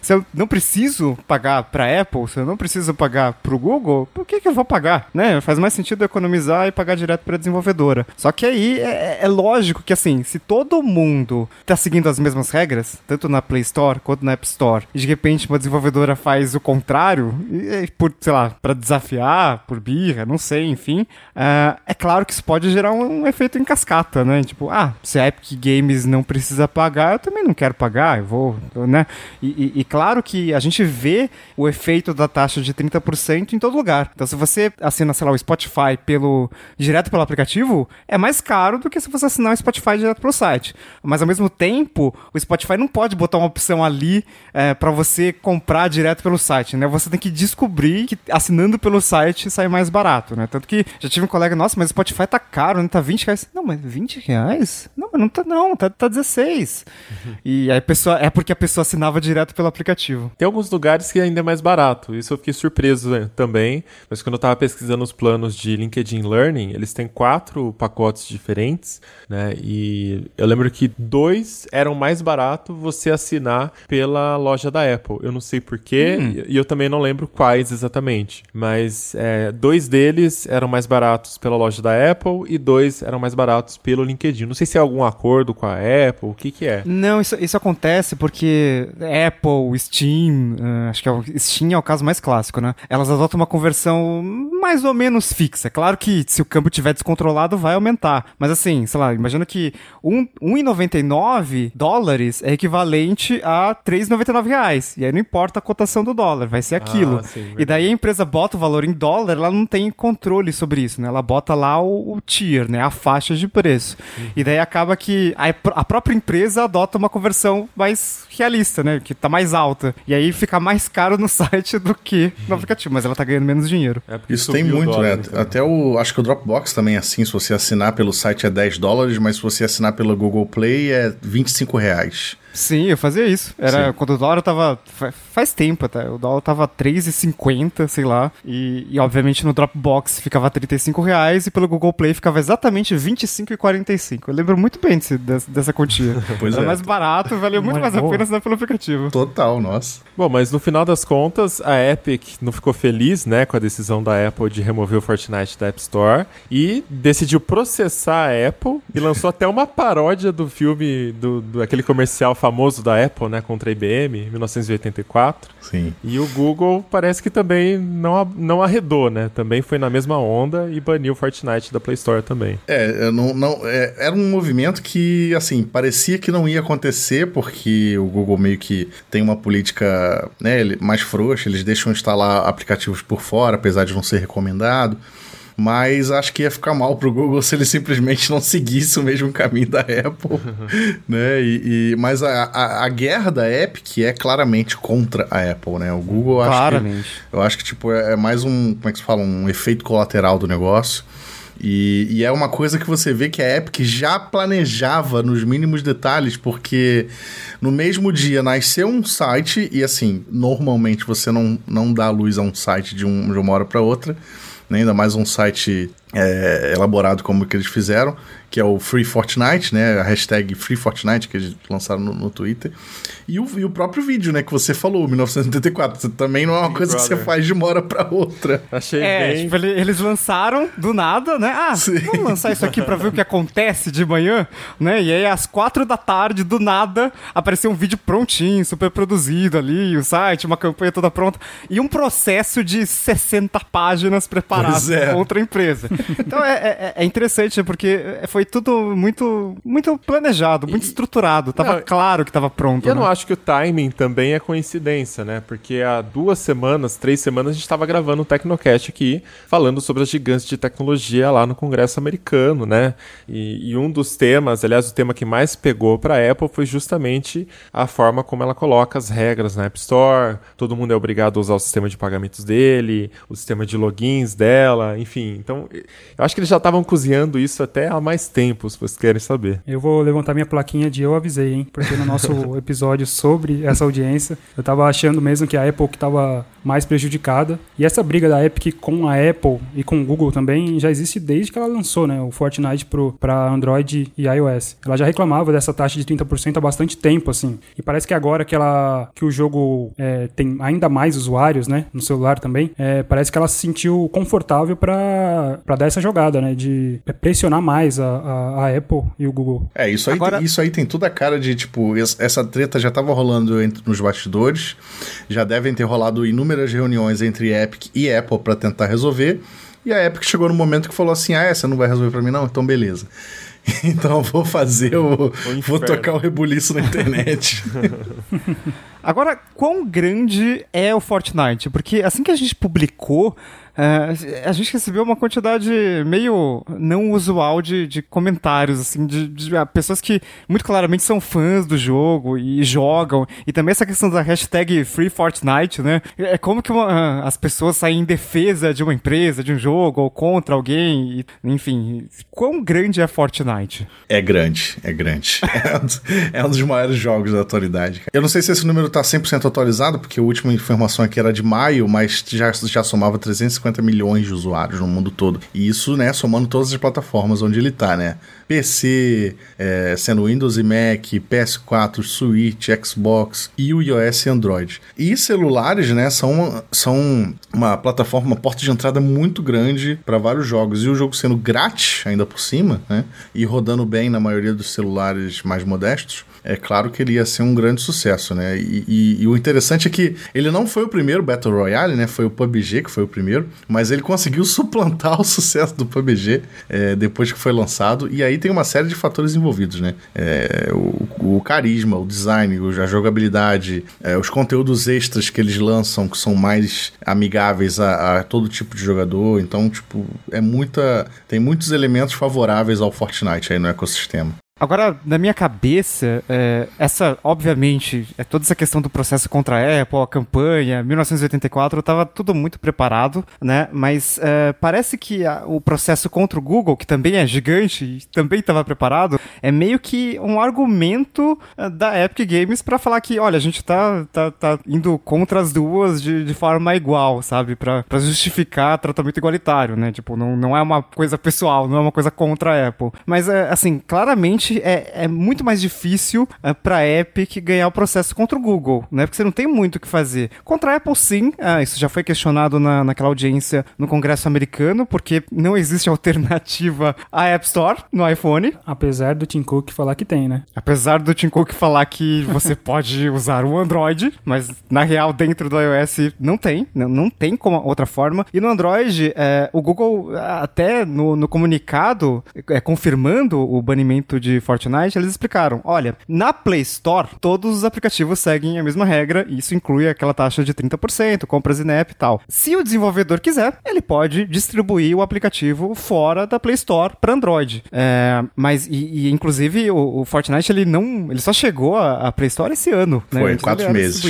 se eu não preciso pagar para Apple, se eu não preciso pagar para o Google, por que, que eu vou pagar, né? Faz mais sentido economizar e pagar direto para a desenvolvedora. Só que aí é, é lógico que assim, se todo mundo tá seguindo as mesmas regras, tanto na Play Store quanto na App Store, e de repente uma desenvolvedora faz o contrário, e, por, sei lá, para desafiar, por birra, não sei, enfim, uh, é claro que isso pode gerar um, um, efeito em cascata, né? Tipo, ah, se a Epic Games não precisa pagar, eu também não quero pagar, eu vou, né? E, e, e claro que a gente vê o efeito da taxa de 30% em todo lugar. Então, se você assina, sei lá, o Spotify pelo, direto pelo aplicativo, é mais caro do que se você assinar o Spotify direto pelo site. Mas, ao mesmo tempo, o Spotify não pode botar uma opção ali é, para você comprar direto pelo site, né? Você tem que descobrir que assinando pelo site sai mais barato, né? Tanto que já tive um colega, nossa, mas o Spotify tá caro, né? Tá 20 reais. Não, mas 20 reais? Não, mas não tá não, tá, tá 16. Uhum. E aí a pessoa, é porque a pessoa assinava direto pelo aplicativo. Tem alguns lugares que ainda é mais barato. Isso eu fiquei surpreso né, também. Mas quando eu tava pesquisando os planos de LinkedIn Learning, eles têm quatro pacotes diferentes, né? E eu lembro que dois eram mais barato você assinar pela loja da Apple. Eu não sei porquê Hum. e eu também não lembro quais exatamente. Mas é, dois deles eram mais baratos pela loja da Apple e dois eram mais baratos pelo LinkedIn. Não sei se é algum acordo com a Apple, o que que é. Não, isso, isso acontece porque Apple, Steam, eh, acho que é o, Steam é o caso mais clássico, né? Elas adotam uma conversão mais ou menos fixa. É claro que se o câmbio tiver descontrolado, vai aumentar. Mas assim, sei lá, imagina que um, 1,99 dólares é equivalente a 3,99 reais. E aí não importa a cotação do dólar, vai ser aquilo. Ah, sim, e daí a empresa bota o valor em dólar, ela não tem controle sobre isso, né? Ela bota lá o, o tier, né? A faixa de preço. E daí acaba que a, a própria empresa adota uma conversão mais realista, né? Que tá mais alta. E aí fica mais caro no [laughs] site do que no aplicativo, mas ela tá ganhando menos dinheiro. É porque Isso tem muito, dólar, né? então. Até o. Acho que o Dropbox também é assim. Se você assinar pelo site é 10 dólares, mas se você assinar pelo Google Play é 25 reais. Sim, eu fazia isso. Era Sim. quando o dólar tava. fa- Faz tempo até. O dólar tava 3,50, sei lá. E, e, obviamente no Dropbox ficava 35 reais e pelo Google Play ficava exatamente 25,45. Eu lembro muito bem desse, dessa, dessa quantia. [laughs] Pois Era é. mais barato, valia muito mais a pena assinar pelo aplicativo. Total, nossa. Bom, mas no final das contas, a Epic não ficou feliz, né, com a decisão da Apple de remover o Fortnite da App Store e decidiu processar a Apple e lançou até uma paródia do filme, do, do aquele comercial famoso da Apple, né, contra a IBM, em 1984. Sim. E o Google parece que também não, não arredou, né? Também foi na mesma onda e baniu o Fortnite da Play Store também. É, não, não, é, era um movimento que, assim, parecia que não ia acontecer, porque o Google meio que tem uma política né, mais frouxa, eles deixam instalar aplicativos por fora, apesar de não ser recomendado. Mas acho que ia ficar mal pro Google [laughs] se ele simplesmente não seguisse o mesmo caminho da Apple. [laughs] né? E, e- mas a, a, a guerra da Epic é claramente contra a Apple, né? O Google acho que Claramente. eu acho que, tipo, é é mais um, como é que se fala, um efeito colateral do negócio. E, e é uma coisa que você vê que a Epic já planejava nos mínimos detalhes, porque no mesmo dia nasceu um site, e assim, normalmente você não, não dá luz a um site de, um, de uma hora para outra, né? ainda mais um site é, elaborado como que eles fizeram, que é o Free Fortnite, né? A hashtag Free Fortnite que eles lançaram no, no Twitter. E o, e o próprio vídeo, né, que você falou, 1984. Também não é uma Big coisa que Brother. você faz de uma hora pra outra. Achei É, bem... tipo, ele- eles lançaram do nada, né? Ah, Sim. vamos lançar isso aqui pra ver o que acontece de manhã, né? E aí, às quatro da tarde, do nada, apareceu um vídeo prontinho, super produzido ali, o site, uma campanha toda pronta, e um processo de 60 páginas preparado é. contra a empresa. Então é, é- é interessante, né? porque foi tudo muito, muito planejado, muito estruturado. Tava Não, claro que tava pronto. Eu né? não acho que o timing também é coincidência, né? Porque há duas semanas, três semanas, a gente estava gravando um Tecnocast aqui, falando sobre as gigantes de tecnologia lá no Congresso americano, né? E, e um dos temas, aliás, o tema que mais pegou para a Apple foi justamente a forma como ela coloca as regras na App Store. Todo mundo é obrigado a usar o sistema de pagamentos dele, o sistema de logins dela, enfim. Então, eu acho que eles já estavam cozinhando isso até há mais tempo, se vocês querem saber. Eu vou levantar minha plaquinha de eu avisei, hein? Porque no nosso [laughs] episódio sobre essa audiência, eu tava achando mesmo que a Apple que tava mais prejudicada. E essa briga da Epic com a Apple e com o Google também já existe desde que ela lançou, né? O Fortnite pro, pra Android e iOS. Ela já reclamava dessa taxa de 30% há bastante tempo, assim. E parece que agora que ela que o jogo é, tem ainda mais usuários, né? No celular também, é, parece que ela se sentiu confortável pra dar essa jogada, né? De pressionar mais a, a, a Apple e o Google. É, isso aí, Agora- tem, isso aí tem toda a cara de, tipo, es- essa treta já tava rolando entre, nos bastidores, já devem ter rolado inúmeras reuniões entre Epic e Apple pra tentar resolver, e a Epic chegou no momento que falou assim, ah, essa não vai resolver pra mim não? Então beleza. [laughs] Então eu vou fazer o... vou tocar o rebuliço na internet. [laughs] Agora, quão grande é o Fortnite? Porque assim que a gente publicou, é, a gente recebeu uma quantidade meio não usual de, de comentários, assim, de, de, ah, pessoas que muito claramente são fãs do jogo e jogam. E também essa questão da hashtag Free Fortnite, né? É como que uma- ah, as pessoas saem em defesa de uma empresa, de um jogo, ou contra alguém, e, enfim. Quão grande é Fortnite? É grande, é grande. [laughs] É um, dos, é um dos maiores jogos da atualidade. Eu não sei se esse número tá 100% atualizado, porque a última informação aqui era de maio, mas já, já somava 350 milhões de usuários no mundo todo. E isso, né, somando todas as plataformas onde ele tá, né? PC, é, sendo Windows e Mac, PS4, Switch, Xbox e o iOS e Android. E celulares, né, são, são uma plataforma, uma porta de entrada muito grande para vários jogos. E o jogo sendo grátis, ainda por cima, né, e rodando bem na maioria dos celulares mais modestos, é claro que ele ia ser um grande sucesso, né? E, e, e, o interessante é que ele não foi o primeiro Battle Royale, né? Foi o PUBG que foi o primeiro, mas ele conseguiu suplantar o sucesso do PUBG é, depois que foi lançado. E aí tem uma série de fatores envolvidos, né? É, o, o, carisma, o design, a jogabilidade, é, os conteúdos extras que eles lançam que são mais amigáveis a, a todo tipo de jogador. Então, tipo, é muita. Tem muitos elementos favoráveis ao Fortnite aí no ecossistema. Agora, na minha cabeça, é, essa, obviamente, é toda essa questão do processo contra a Apple, a campanha, 1984, estava tudo muito preparado, né? Mas é, parece que a, o processo contra o Google, que também é gigante e também estava preparado, é meio que um argumento é, da Epic Games para falar que, olha, a gente tá, tá, tá indo contra as duas de, de forma igual, sabe? Para justificar tratamento igualitário, né? Tipo, não, não é uma coisa pessoal, não é uma coisa contra a Apple. Mas, é, assim, claramente é, é muito mais difícil é, para Epic ganhar o processo contra o Google, né? Porque você não tem muito o que fazer. Contra a Apple, sim. Ah, isso já foi questionado na, naquela audiência no Congresso americano, porque não existe alternativa à App Store no iPhone. Apesar do Tim Cook falar que tem, né? Apesar do Tim Cook falar que você [laughs] pode usar o Android, mas na real, dentro do iOS não tem. Não, não tem como outra forma. E no Android, é, o Google, até no, no comunicado, é, confirmando o banimento de Fortnite, eles explicaram: olha, na Play Store, todos os aplicativos seguem a mesma regra, e isso inclui aquela taxa de 30%, compras in-app e tal. Se o desenvolvedor quiser, ele pode distribuir o aplicativo fora da Play Store para Android. É, mas, e, e inclusive, o, o, Fortnite, ele não. Ele só chegou à Play Store esse ano. Né? Foi, quatro meses.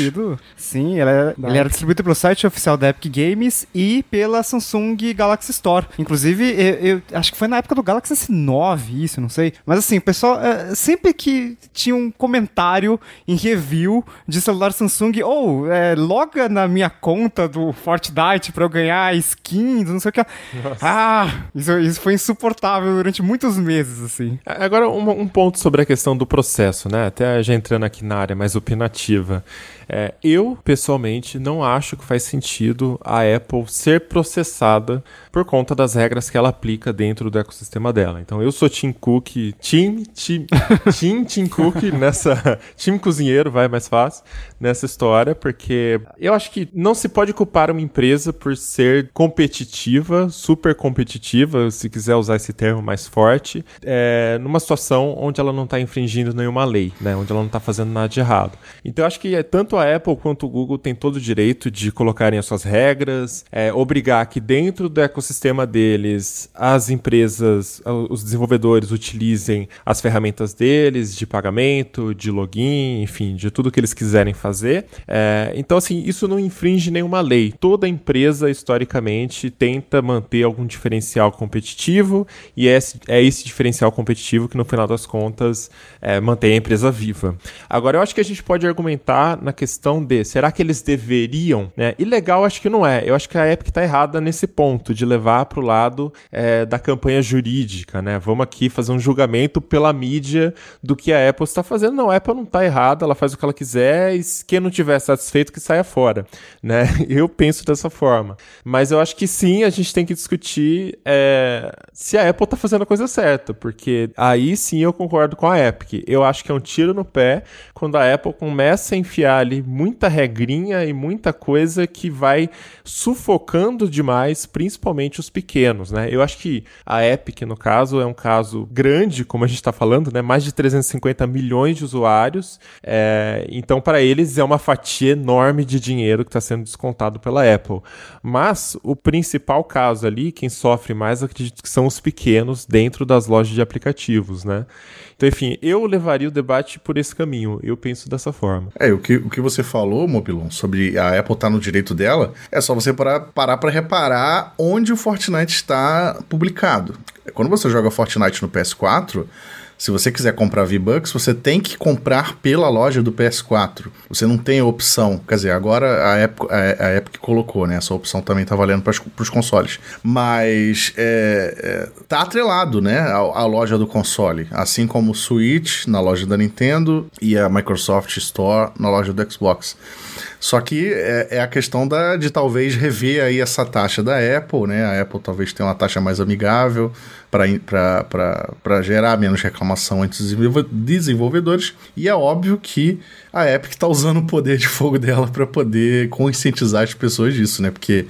Sim, ele era, ele era distribuído pelo site oficial da Epic Games e pela Samsung Galaxy Store. Inclusive, eu, eu acho que foi na época do Galaxy S9, isso, não sei. Mas assim, o pessoal pessoal, é, sempre que tinha um comentário em review de celular Samsung, ou oh, é, loga na minha conta do Fortnite para eu ganhar skins, não sei o que. Nossa. Ah, isso, isso foi insuportável durante muitos meses, assim. Agora, um, um ponto sobre a questão do processo, né? Até já entrando aqui na área mais opinativa. É, eu, pessoalmente, não acho que faz sentido a Apple ser processada por conta das regras que ela aplica dentro do ecossistema dela. Então, eu sou Tim Cook, Tim, Tim, Tim, Tim Cook nessa. Tim Cozinheiro, vai mais fácil, nessa história, porque eu acho que não se pode culpar uma empresa por ser competitiva, super competitiva, se quiser usar esse termo mais forte, é, numa situação onde ela não está infringindo nenhuma lei, né? Onde ela não está fazendo nada de errado. Então, eu acho que é tanto a Apple quanto o Google têm todo o direito de colocarem as suas regras, é, obrigar que dentro do ecossistema deles as empresas, os desenvolvedores utilizem as ferramentas deles de pagamento, de login, enfim, de tudo que eles quiserem fazer. É, então, assim, isso não infringe nenhuma lei. Toda empresa, historicamente, tenta manter algum diferencial competitivo e é esse, é esse diferencial competitivo que, no final das contas, é, mantém a empresa viva. Agora, eu acho que a gente pode argumentar na questão de será que eles deveriam, né? Ilegal acho que não é. Eu acho que a Epic está errada nesse ponto de levar para o lado é, da campanha jurídica, né? Vamos aqui fazer um julgamento pela mídia do que a Apple está fazendo. Não, a Apple não está errada, ela faz o que ela quiser e quem não tiver satisfeito que saia fora, [laughs] né? Eu penso dessa forma. Mas eu acho que sim, a gente tem que discutir é, se a Apple está fazendo a coisa certa, porque aí sim eu concordo com a Epic. Eu acho que é um tiro no pé quando a Apple começa a enfiar ali muita regrinha e muita coisa que vai sufocando demais, principalmente os pequenos, né? Eu acho que a Epic, no caso, é um caso grande, como a gente está falando, né? Mais de 350 milhões de usuários. É... Então, para eles, é uma fatia enorme de dinheiro que está sendo descontado pela Apple. Mas o principal caso ali, quem sofre mais, acredito que são os pequenos dentro das lojas de aplicativos, né? Então, enfim, eu levaria o debate por esse caminho. Eu penso dessa forma. É, o que, o que você falou, Mobilon, sobre a Apple estar tá no direito dela, é só você parar para reparar onde o Fortnite está publicado. Quando você joga Fortnite no PS4, Se você quiser comprar V-Bucks, você tem que comprar pela loja do PS4. Você não tem opção. Quer dizer, agora a Epic, a, a Epic colocou, né? Essa opção também tá valendo para os consoles. Mas é, é, tá atrelado, né? A, a loja do console. Assim como o Switch na loja da Nintendo e a Microsoft Store na loja do Xbox. Só que é, é, a questão da, de talvez rever aí essa taxa da Apple, né? A Apple talvez tenha uma taxa mais amigável para gerar menos reclamação entre os desenvolvedores. E é óbvio que a Epic está usando o poder de fogo dela para poder conscientizar as pessoas disso, né? Porque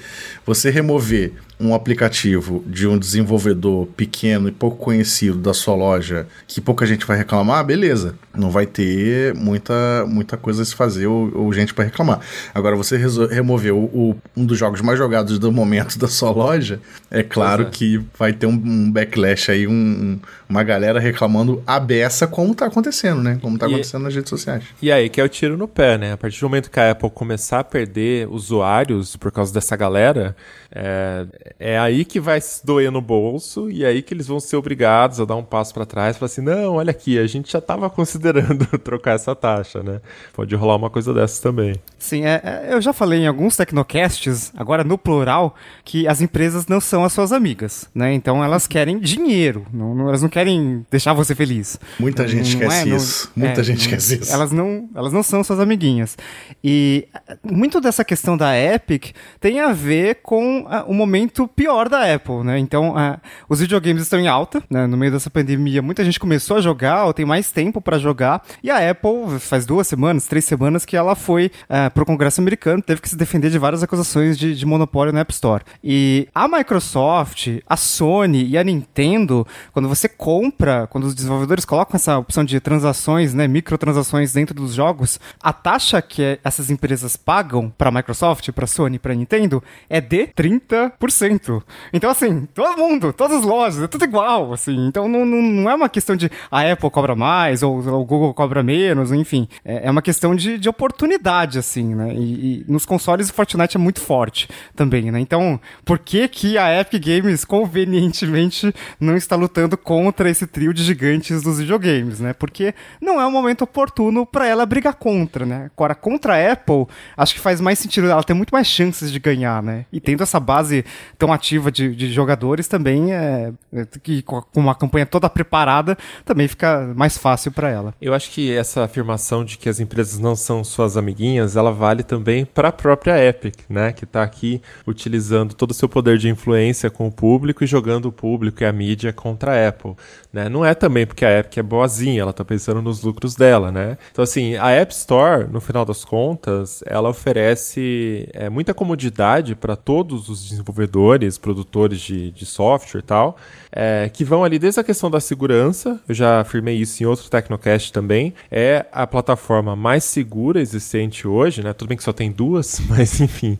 você remover um aplicativo de um desenvolvedor pequeno e pouco conhecido da sua loja que pouca gente vai reclamar, beleza. Não vai ter muita, muita coisa a se fazer ou, ou gente para reclamar. Agora, você remover o, o, um dos jogos mais jogados do momento da sua loja, é claro é. que vai ter um, um backlash aí, um, uma galera reclamando a beça como tá acontecendo, né? Como tá e, acontecendo nas redes sociais. E aí que é o tiro no pé, né? A partir do momento que a Apple começar a perder usuários por causa dessa galera, é, é aí que vai se doer no bolso e é aí que eles vão ser obrigados a dar um passo para trás e falar assim: não, olha aqui, a gente já estava considerando [laughs] trocar essa taxa, né? Pode rolar uma coisa dessas também. Sim, é, é, eu já falei em alguns tecnocasts, agora no plural, que as empresas não são as suas amigas, né? Então elas querem dinheiro, não, não elas não querem deixar você feliz. Muita gente não, quer é, isso. Muita é, gente quer isso. Elas não, elas não são suas amiguinhas. E muito dessa questão da Epic tem a ver com o momento pior da Apple, né? Então, os videogames estão em alta, né? No meio dessa pandemia, muita gente começou a jogar ou tem mais tempo para jogar. E a Apple, faz duas semanas, três semanas que ela foi uh, pro Congresso americano, teve que se defender de várias acusações de, de monopólio na App Store. E a Microsoft, a Sony e a Nintendo, quando você compra, quando os desenvolvedores colocam essa opção de transações, né, microtransações dentro dos jogos, a taxa que essas empresas pagam para a Microsoft, para a Sony, para a Nintendo é de 30 30%. Então, assim, todo mundo, todas as lojas, é tudo igual, assim. Então, não, não, não é uma questão de a Apple cobra mais ou, o Google cobra menos, enfim. É, é uma questão de, de oportunidade, assim, né? E, e, nos consoles o Fortnite é muito forte também, né? Então, por que que a Epic Games convenientemente não está lutando contra esse trio de gigantes dos videogames, né? Porque não é um momento oportuno para ela brigar contra, né? Agora, contra a Apple, acho que faz mais sentido, ela tem muito mais chances de ganhar, né? E tendo essa base tão ativa de, de jogadores também, é, é, que com uma campanha toda preparada, também fica mais fácil para ela. Eu acho que essa afirmação de que as empresas não são suas amiguinhas, ela vale também para a própria Epic, né, que está aqui utilizando todo o seu poder de influência com o público e jogando o público e a mídia contra a Apple, né? Não é também porque a Epic é boazinha, ela está pensando nos lucros dela, né? Então assim, a App Store, no final das contas, ela oferece é, muita comodidade para todos os desenvolvedores, produtores de, de software e tal, é, que vão ali desde a questão da segurança, eu já afirmei isso em outro Tecnocast também, é a plataforma mais segura existente hoje, né? Tudo bem que só tem duas, [laughs] mas enfim,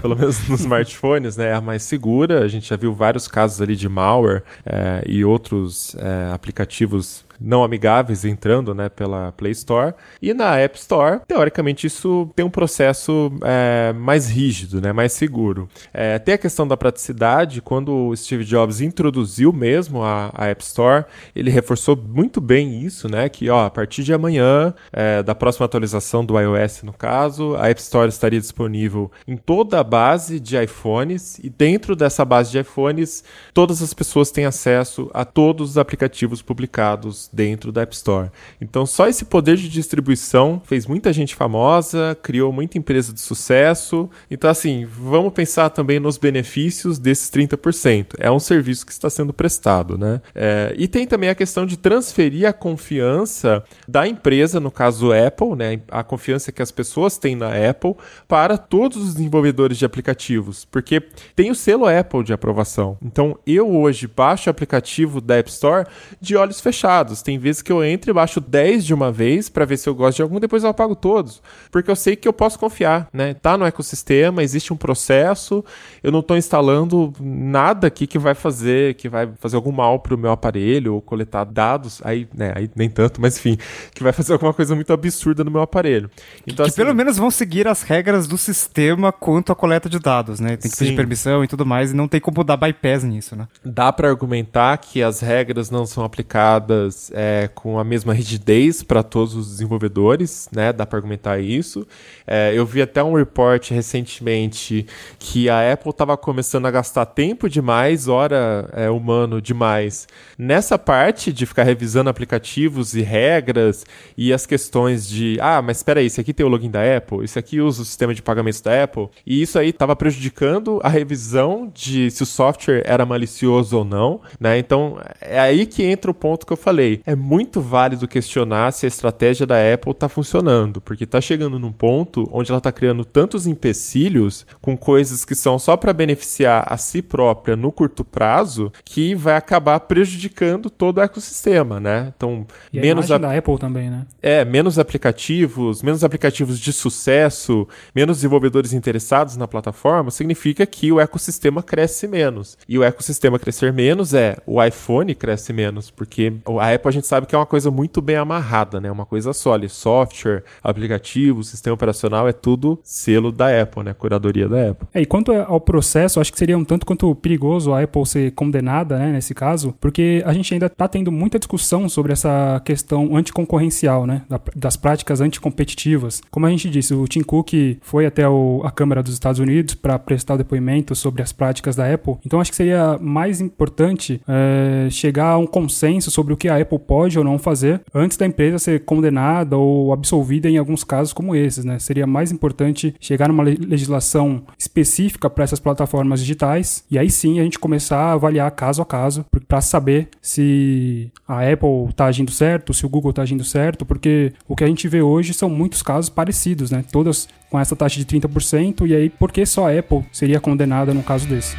pelo menos nos [laughs] smartphones, né? É a mais segura. A gente já viu vários casos ali de malware é, e outros é, aplicativos não amigáveis entrando né, pela Play Store. E na App Store, teoricamente, isso tem um processo é, mais rígido, né, mais seguro. É, tem a questão da praticidade. Quando o Steve Jobs introduziu mesmo a, a App Store, ele reforçou muito bem isso, né, que ó, a partir de amanhã, é, da próxima atualização do iOS, no caso, a App Store estaria disponível em toda a base de iPhones e dentro dessa base de iPhones, todas as pessoas têm acesso a todos os aplicativos publicados dentro da App Store. Então, só esse poder de distribuição fez muita gente famosa, criou muita empresa de sucesso. Então, assim, vamos pensar também nos benefícios desses 30%. É um serviço que está sendo prestado, né? É, e tem também a questão de transferir a confiança da empresa, no caso Apple, né? A confiança que as pessoas têm na Apple para todos os desenvolvedores de aplicativos, porque tem o selo Apple de aprovação. Então, eu hoje baixo o aplicativo da App Store de olhos fechados tem vezes que eu entro e baixo 10 de uma vez para ver se eu gosto de algum, depois eu apago todos. Porque eu sei que eu posso confiar, né? Tá no ecossistema, existe um processo, eu não estou instalando nada aqui que vai fazer, que vai fazer algum mal pro meu aparelho ou coletar dados, aí, né, aí nem tanto, mas enfim, que vai fazer alguma coisa muito absurda no meu aparelho. Então, que assim, pelo menos vão seguir as regras do sistema quanto à coleta de dados, né? Tem que sim. pedir permissão e tudo mais, e não tem como dar bypass nisso, né? Dá para argumentar que as regras não são aplicadas é, com a mesma rigidez para todos os desenvolvedores, né? Dá para argumentar isso. É, eu vi até um report recentemente que a Apple estava começando a gastar tempo demais, hora é, humano demais, nessa parte de ficar revisando aplicativos e regras e as questões de, ah, mas espera aí, esse aqui tem o login da Apple, esse aqui usa o sistema de pagamentos da Apple, e isso aí estava prejudicando a revisão de se o software era malicioso ou não, né? Então, é aí que entra o ponto que eu falei. É muito válido questionar se a estratégia da Apple está funcionando, porque está chegando num ponto onde ela está criando tantos empecilhos com coisas que são só para beneficiar a si própria no curto prazo, que vai acabar prejudicando todo o ecossistema, né? Então, E a menos imagem a- da Apple também, né? é, menos aplicativos, menos aplicativos de sucesso, menos desenvolvedores interessados na plataforma, significa que o ecossistema cresce menos. E o ecossistema crescer menos é o iPhone cresce menos, porque a Apple a gente sabe que é uma coisa muito bem amarrada, né? Uma coisa sólida. Software, aplicativo, sistema operacional é tudo selo da Apple, né? Curadoria da Apple. É, e quanto ao processo, acho que seria um tanto quanto perigoso a Apple ser condenada, né, nesse caso, porque a gente ainda está tendo muita discussão sobre essa questão anticoncorrencial, né, da- das práticas anticompetitivas. Como a gente disse, o Tim Cook foi até o- a Câmara dos Estados Unidos para prestar o depoimento sobre as práticas da Apple. Então acho que seria mais importante é, chegar a um consenso sobre o que a Apple pode ou não fazer antes da empresa ser condenada ou absolvida em alguns casos como esses, né? Seria mais importante chegar numa le- legislação específica para essas plataformas digitais e aí sim a gente começar a avaliar caso a caso para saber se a Apple está agindo certo, se o Google está agindo certo, porque o que a gente vê hoje são muitos casos parecidos, né? Todas com essa taxa de 30% e aí por que só a Apple seria condenada num caso desse?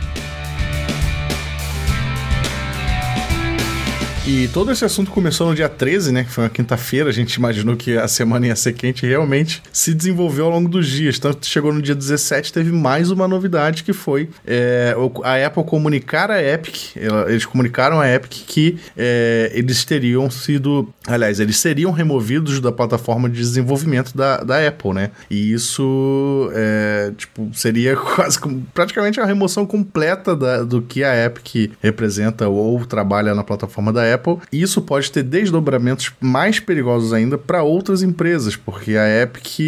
E todo esse assunto começou no dia 13, né? Que foi uma quinta-feira. A gente imaginou que a semana ia ser quente e realmente se desenvolveu ao longo dos dias. Tanto chegou no dia 17, teve mais uma novidade que foi é, a Apple comunicar a Epic. Eles comunicaram a Epic que é, eles teriam sido. Aliás, eles seriam removidos da plataforma de desenvolvimento da, da Apple, né? E isso é, tipo, seria [laughs] quase praticamente a remoção completa da- do que a Epic representa ou trabalha na plataforma da Apple. E isso pode ter desdobramentos mais perigosos ainda para outras empresas, porque a Epic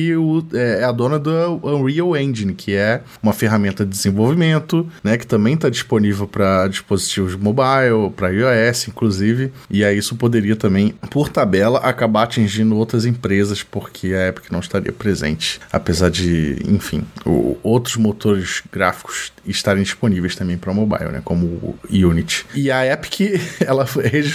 é, é a dona do Unreal Engine, que é uma ferramenta de desenvolvimento, né, que também está disponível para dispositivos mobile, para iOS, inclusive. E aí isso poderia também, por tabela, acabar atingindo outras empresas, porque a Epic não estaria presente, apesar de, enfim, outros motores gráficos estarem disponíveis também para mobile, né, como o Unity. E a Epic, [laughs] ela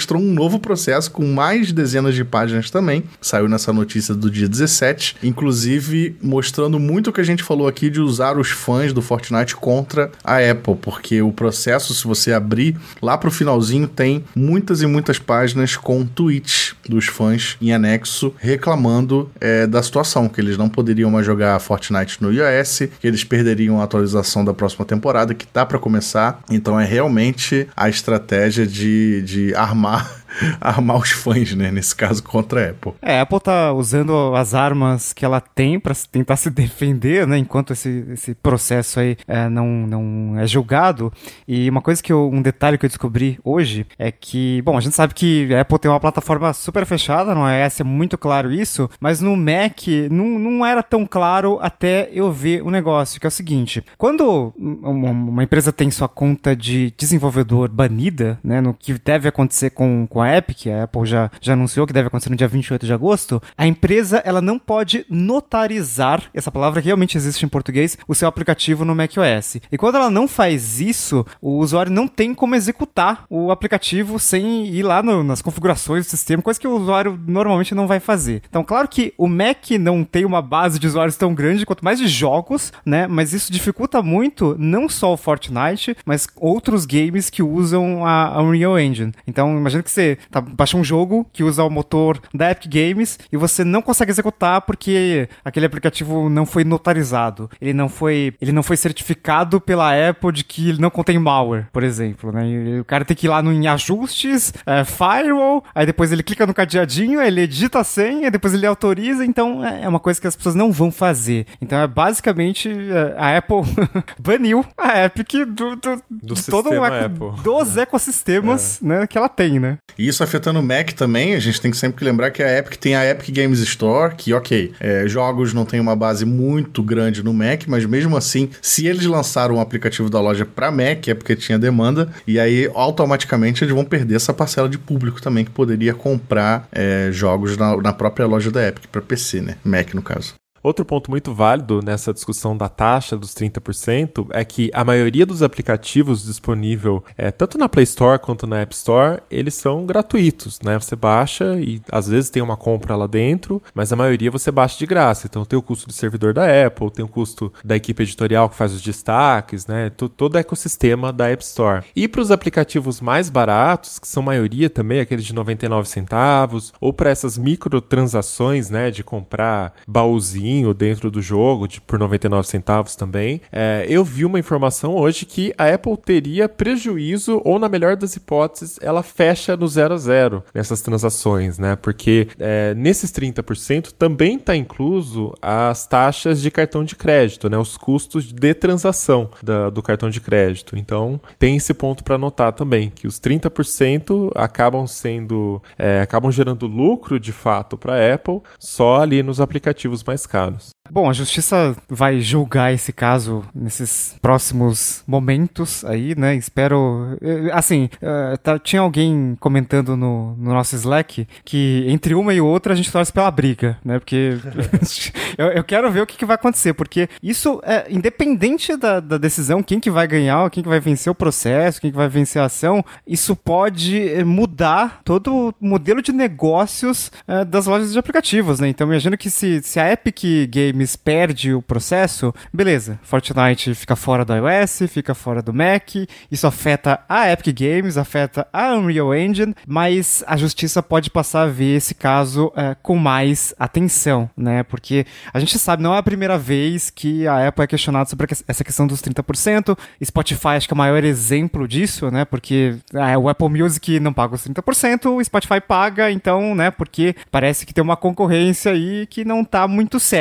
registrou um novo processo com mais dezenas de páginas também. Saiu nessa notícia do dia 17, inclusive mostrando muito o que a gente falou aqui de usar os fãs do Fortnite contra a Apple, porque o processo, se você abrir lá pro finalzinho, tem muitas e muitas páginas com tweets dos fãs em anexo reclamando é, da situação, que eles não poderiam mais jogar Fortnite no iOS, que eles perderiam a atualização da próxima temporada, que tá para começar. Então é realmente a estratégia de, de armar. 嘛。[laughs] Armar os fãs, né? Nesse caso, contra a Apple. É, a Apple tá usando as armas que ela tem se- tentar se [laughs] defender, né? Enquanto esse, esse processo aí é, não, não é julgado. E uma coisa que eu, um detalhe que eu descobri hoje é que, bom, a gente sabe que a Apple tem uma plataforma super fechada, no iOS é muito claro isso, mas no Mac não, não era tão claro até eu ver o negócio, que é o seguinte: quando uma, uma empresa tem sua conta de desenvolvedor banida, né? No que deve acontecer com, com a Epic, a Apple já, já anunciou que deve acontecer no dia 28 de agosto, a empresa ela não pode notarizar, essa palavra realmente existe em português, o seu aplicativo no macOS. E quando ela não faz isso, o usuário não tem como executar o aplicativo sem ir lá no- nas configurações do sistema, coisa que o usuário normalmente não vai fazer. Então, claro que o Mac não tem uma base de usuários tão grande quanto mais de jogos, né? Mas isso dificulta muito não só o Fortnite, mas outros games que usam a Unreal Engine. Então, imagina que você tá, baixa um jogo que usa o motor da Epic Games e você não consegue executar porque aquele aplicativo não foi notarizado. Ele não foi, ele não foi certificado pela Apple de que ele não contém malware, por exemplo, né? E o cara tem que ir lá no em ajustes, é, firewall, aí depois ele clica no cadeadinho, ele edita a senha, depois ele autoriza, então é é uma coisa que as pessoas não vão fazer. Então é basicamente é, a Apple [laughs] baniu a Epic do, do, Do de todo eco- Apple. dos ecossistemas, né, que ela tem, né? E isso afetando o Mac também, a gente tem que sempre lembrar que a Epic tem a Epic Games Store, que, ok, é, jogos não tem uma base muito grande no Mac, mas mesmo assim, se eles lançaram um aplicativo da loja para Mac, é porque tinha demanda, e aí automaticamente eles vão perder essa parcela de público também que poderia comprar é, jogos na, na própria loja da Epic para PC, né? Mac no caso. Outro ponto muito válido nessa discussão da taxa dos 30% é que a maioria dos aplicativos disponível, é, tanto na Play Store quanto na App Store, eles são gratuitos, né? Você baixa e às vezes tem uma compra lá dentro, mas a maioria você baixa de graça. Então tem o custo do servidor da Apple, tem o custo da equipe editorial que faz os destaques, né? todo o ecossistema da App Store. E para os aplicativos mais baratos, que são maioria também aqueles de 99 centavos, ou para essas microtransações, né, de comprar baúzinho dentro do jogo, de, por 99 centavos também. É, eu vi uma informação hoje que a Apple teria prejuízo, ou na melhor das hipóteses, ela fecha no 0 a 0 nessas transações, né? Porque é, nesses 30% também está incluso as taxas de cartão de crédito, né? Os custos de transação da, do cartão de crédito. Então, tem esse ponto para notar também, que os 30% acabam sendo, é, acabam gerando lucro de fato para a Apple só ali nos aplicativos mais caros. Bom, a justiça vai julgar esse caso nesses próximos momentos aí, né? Espero. Eh, assim, uh, tá, tinha alguém comentando no, no nosso Slack que entre uma e outra a gente torce pela briga, né? Porque [laughs] eu, eu, quero ver o que, que, vai acontecer, porque isso é independente da, da, decisão, quem que vai ganhar, quem que vai vencer o processo, quem que vai vencer a ação, isso pode eh, mudar todo o modelo de negócios uh, das lojas de aplicativos, né? Então imagino que se, se a Epic Games perde o processo, beleza, Fortnite fica fora do iOS, fica fora do Mac, isso afeta a Epic Games, afeta a Unreal Engine, mas a justiça pode passar a ver esse caso é, com mais atenção, né? Porque a gente sabe, não é a primeira vez que a Apple é questionada sobre essa questão dos 30%. Spotify acho que é o maior exemplo disso, né? Porque é, o Apple Music não paga os 30%, o Spotify paga, então, né? Porque parece que tem uma concorrência aí que não tá muito certa.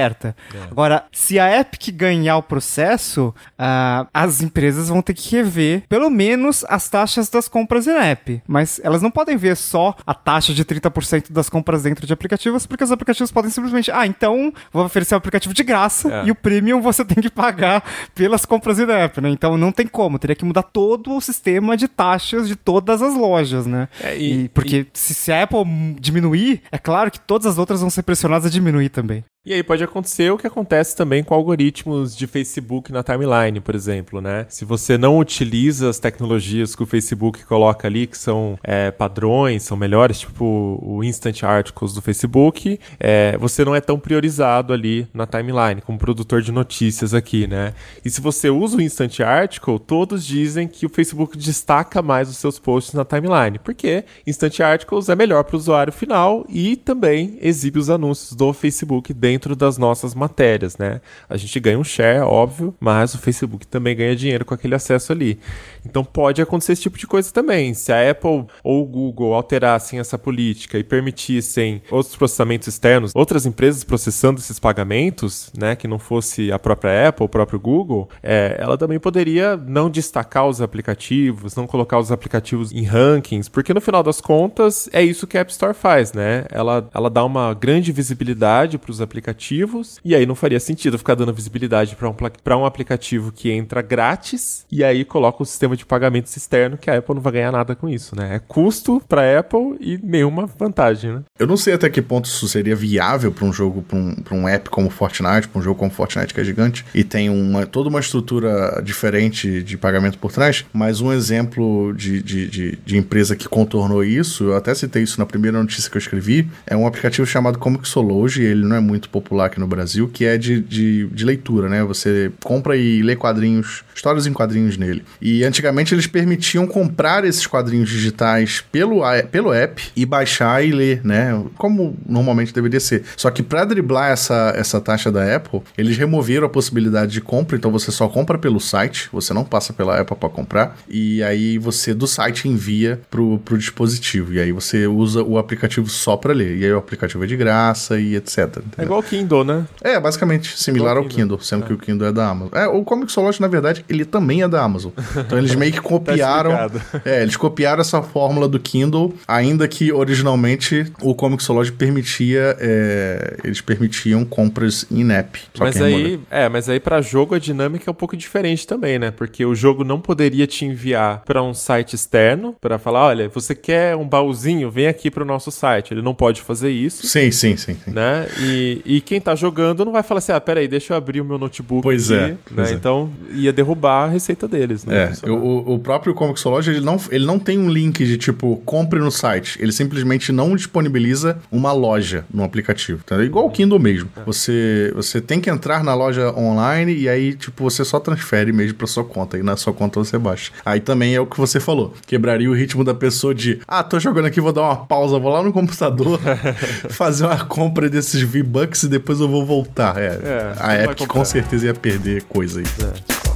É. Agora, se a Epic ganhar o processo, uh, as empresas vão ter que rever pelo menos as taxas das compras em app. Mas elas não podem ver só a taxa de 30% das compras dentro de aplicativos, porque os aplicativos podem simplesmente, ah, então vou oferecer o um aplicativo de graça é. e o premium você [laughs] tem que pagar pelas compras em app, né? Então não tem como, teria que mudar todo o sistema de taxas de todas as lojas, né? É, e, e, porque e... se, se a Apple diminuir, é claro que todas as outras vão ser pressionadas a diminuir também. E aí pode acontecer o que acontece também com algoritmos de Facebook na timeline, por exemplo, né? Se você não utiliza as tecnologias que o Facebook coloca ali, que são é, padrões, são melhores, tipo o Instant Articles do Facebook, é, você não é tão priorizado ali na timeline, como produtor de notícias aqui, né? E se você usa o Instant Article, todos dizem que o Facebook destaca mais os seus posts na timeline, porque Instant Articles é melhor para o usuário final e também exibe os anúncios do Facebook dentro dentro das nossas matérias, né? A gente ganha um share, óbvio, mas o Facebook também ganha dinheiro com aquele acesso ali. Então pode acontecer esse tipo de coisa também. Se a Apple ou o Google alterassem essa política e permitissem outros processamentos externos, outras empresas processando esses pagamentos, né, que não fosse a própria Apple, o próprio Google, é, ela também poderia não destacar os aplicativos, não colocar os aplicativos em rankings, porque no final das contas é isso que a App Store faz, né? Ela, ela dá uma grande visibilidade para os aplicativos e aí não faria sentido ficar dando visibilidade para um, um aplicativo que entra grátis e aí coloca o sistema de pagamentos externo que a Apple não vai ganhar nada com isso, né? É custo para Apple e nenhuma vantagem, né? Eu não sei até que ponto isso seria viável para um jogo, para um, um app como Fortnite, para um jogo como Fortnite que é gigante e tem uma, toda uma estrutura diferente de pagamento por trás, mas um exemplo de, de, de, de empresa que contornou isso, eu até citei isso na primeira notícia que eu escrevi, é um aplicativo chamado Comixology, ele não é muito popular aqui no Brasil, que é de, de, de, leitura, né? Você compra e lê quadrinhos, histórias em quadrinhos nele. E antigamente eles permitiam comprar esses quadrinhos digitais pelo, pelo app e baixar e ler, né? Como normalmente deveria ser. Só que para driblar essa, essa taxa da Apple, eles removeram a possibilidade de compra, então você só compra pelo site, você não passa pela Apple para comprar, e aí você do site envia pro, pro dispositivo. E aí você usa o aplicativo só para ler. E aí o aplicativo é de graça e etc. É igual ao Kindle, né? É, basicamente similar ao Kindle. Kindle, sendo que o Kindle é da Amazon. É, o Comixology, na verdade, ele também é da Amazon. [laughs] Então eles meio que copiaram. explicado. é, eles copiaram essa fórmula do Kindle, ainda que originalmente o Comixology permitia. é, eles permitiam compras in-app. Mas aí, é, mas aí para jogo a dinâmica é um pouco diferente também, né? Porque o jogo não poderia te enviar para um site externo para falar, olha, você quer um baúzinho, vem aqui para o nosso site. Ele não pode fazer isso. Sim, sim, sim. sim. Né? E, e quem tá jogando não vai falar assim, ah, peraí, deixa eu abrir o meu notebook. Pois aqui", é, né? pois é. Então ia derrubar a receita deles, né? É, Funcionar. O, o próprio Comixology, ele não, ele não tem um link de tipo, compre no site. Ele simplesmente não disponibiliza uma loja no aplicativo. Tá? Igual o Kindle mesmo. Você, você tem que entrar na loja online e aí, tipo, você só transfere mesmo pra sua conta. E na sua conta você baixa. Aí também é o que você falou. Quebraria o ritmo da pessoa de, ah, tô jogando aqui, vou dar uma pausa, vou lá no computador, [laughs] fazer uma compra desses V-Bucks e depois eu vou voltar. É, É, a Epic com certeza ia perder coisa aí.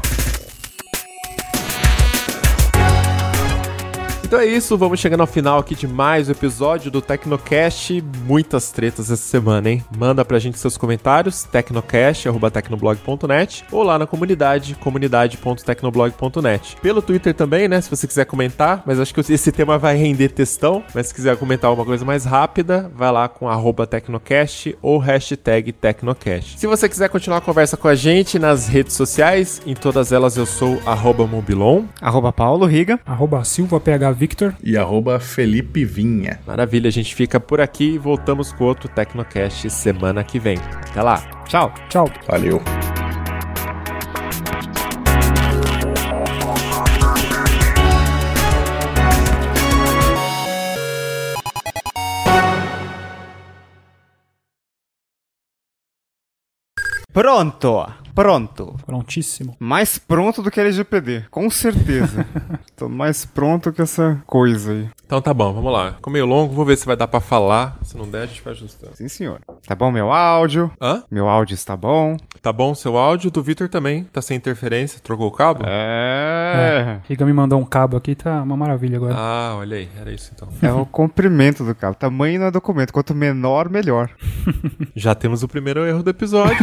Então é isso, vamos chegando ao final aqui de mais um episódio do Tecnocast. Muitas tretas essa semana, hein? Manda pra gente seus comentários, tecnocast.tecnoblog.net ou lá na comunidade, comunidade.tecnoblog.net. Pelo Twitter também, né? Se você quiser comentar, mas acho que esse tema vai render textão. Mas se quiser comentar alguma coisa mais rápida, vai lá com arroba Tecnocast ou hashtag Tecnocast. Se você quiser continuar a conversa com a gente nas redes sociais, em todas elas eu sou arroba Mobilon. Arroba Paulo Riga. Arroba Silva PH Victor. E arroba Felipe Vinha. Maravilha, a gente fica por aqui e voltamos com outro Tecnocast semana que vem. Até lá. Tchau. Tchau. Valeu. Pronto. Pronto. Prontíssimo. Mais pronto do que a LGPD, com certeza. [laughs] Tô mais pronto que essa coisa aí. Então tá bom, vamos lá. Ficou meio longo, vou ver se vai dar pra falar. Se não der, a gente vai ajustando. Sim, senhor. Tá bom meu áudio? Hã? Meu áudio está bom? Tá bom seu áudio? Do Vitor também. Tá sem interferência? Trocou o cabo? É. Riga me mandou um cabo aqui, tá uma maravilha agora. Ah, olha aí. Era isso então. É o [laughs] comprimento do cabo. Tamanho não é documento. Quanto menor, melhor. [laughs] Já temos o primeiro erro do episódio.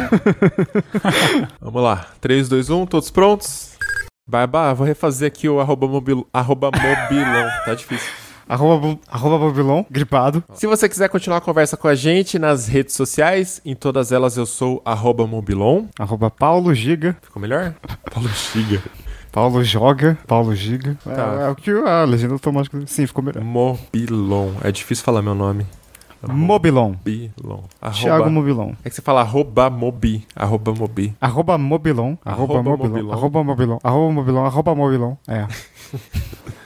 Vamos lá. 3, 2, 1, todos prontos? Barbá, vou refazer aqui o arroba, mobil, arroba mobilão. [laughs] Tá difícil. Arroba, arroba Babilon, gripado. Se você quiser continuar a conversa com a gente nas redes sociais, em todas elas eu sou arroba mobilon. Arroba Paulo Giga. Ficou melhor? [laughs] Paulo Giga. Paulo joga. Paulo Giga. É, Tá. é o que a legenda automática. Sim, ficou melhor. Mobilon. É difícil falar meu nome. Mobilon. Mobilon. Thiago Arroba... Mobilon. É que você fala arroba mobi. Arroba mobi. Arroba Mobilon. Arroba Arroba Mobilon. Mobilon. Arroba Mobilon. Arroba Mobilon. Arroba Mobilon. É. [laughs]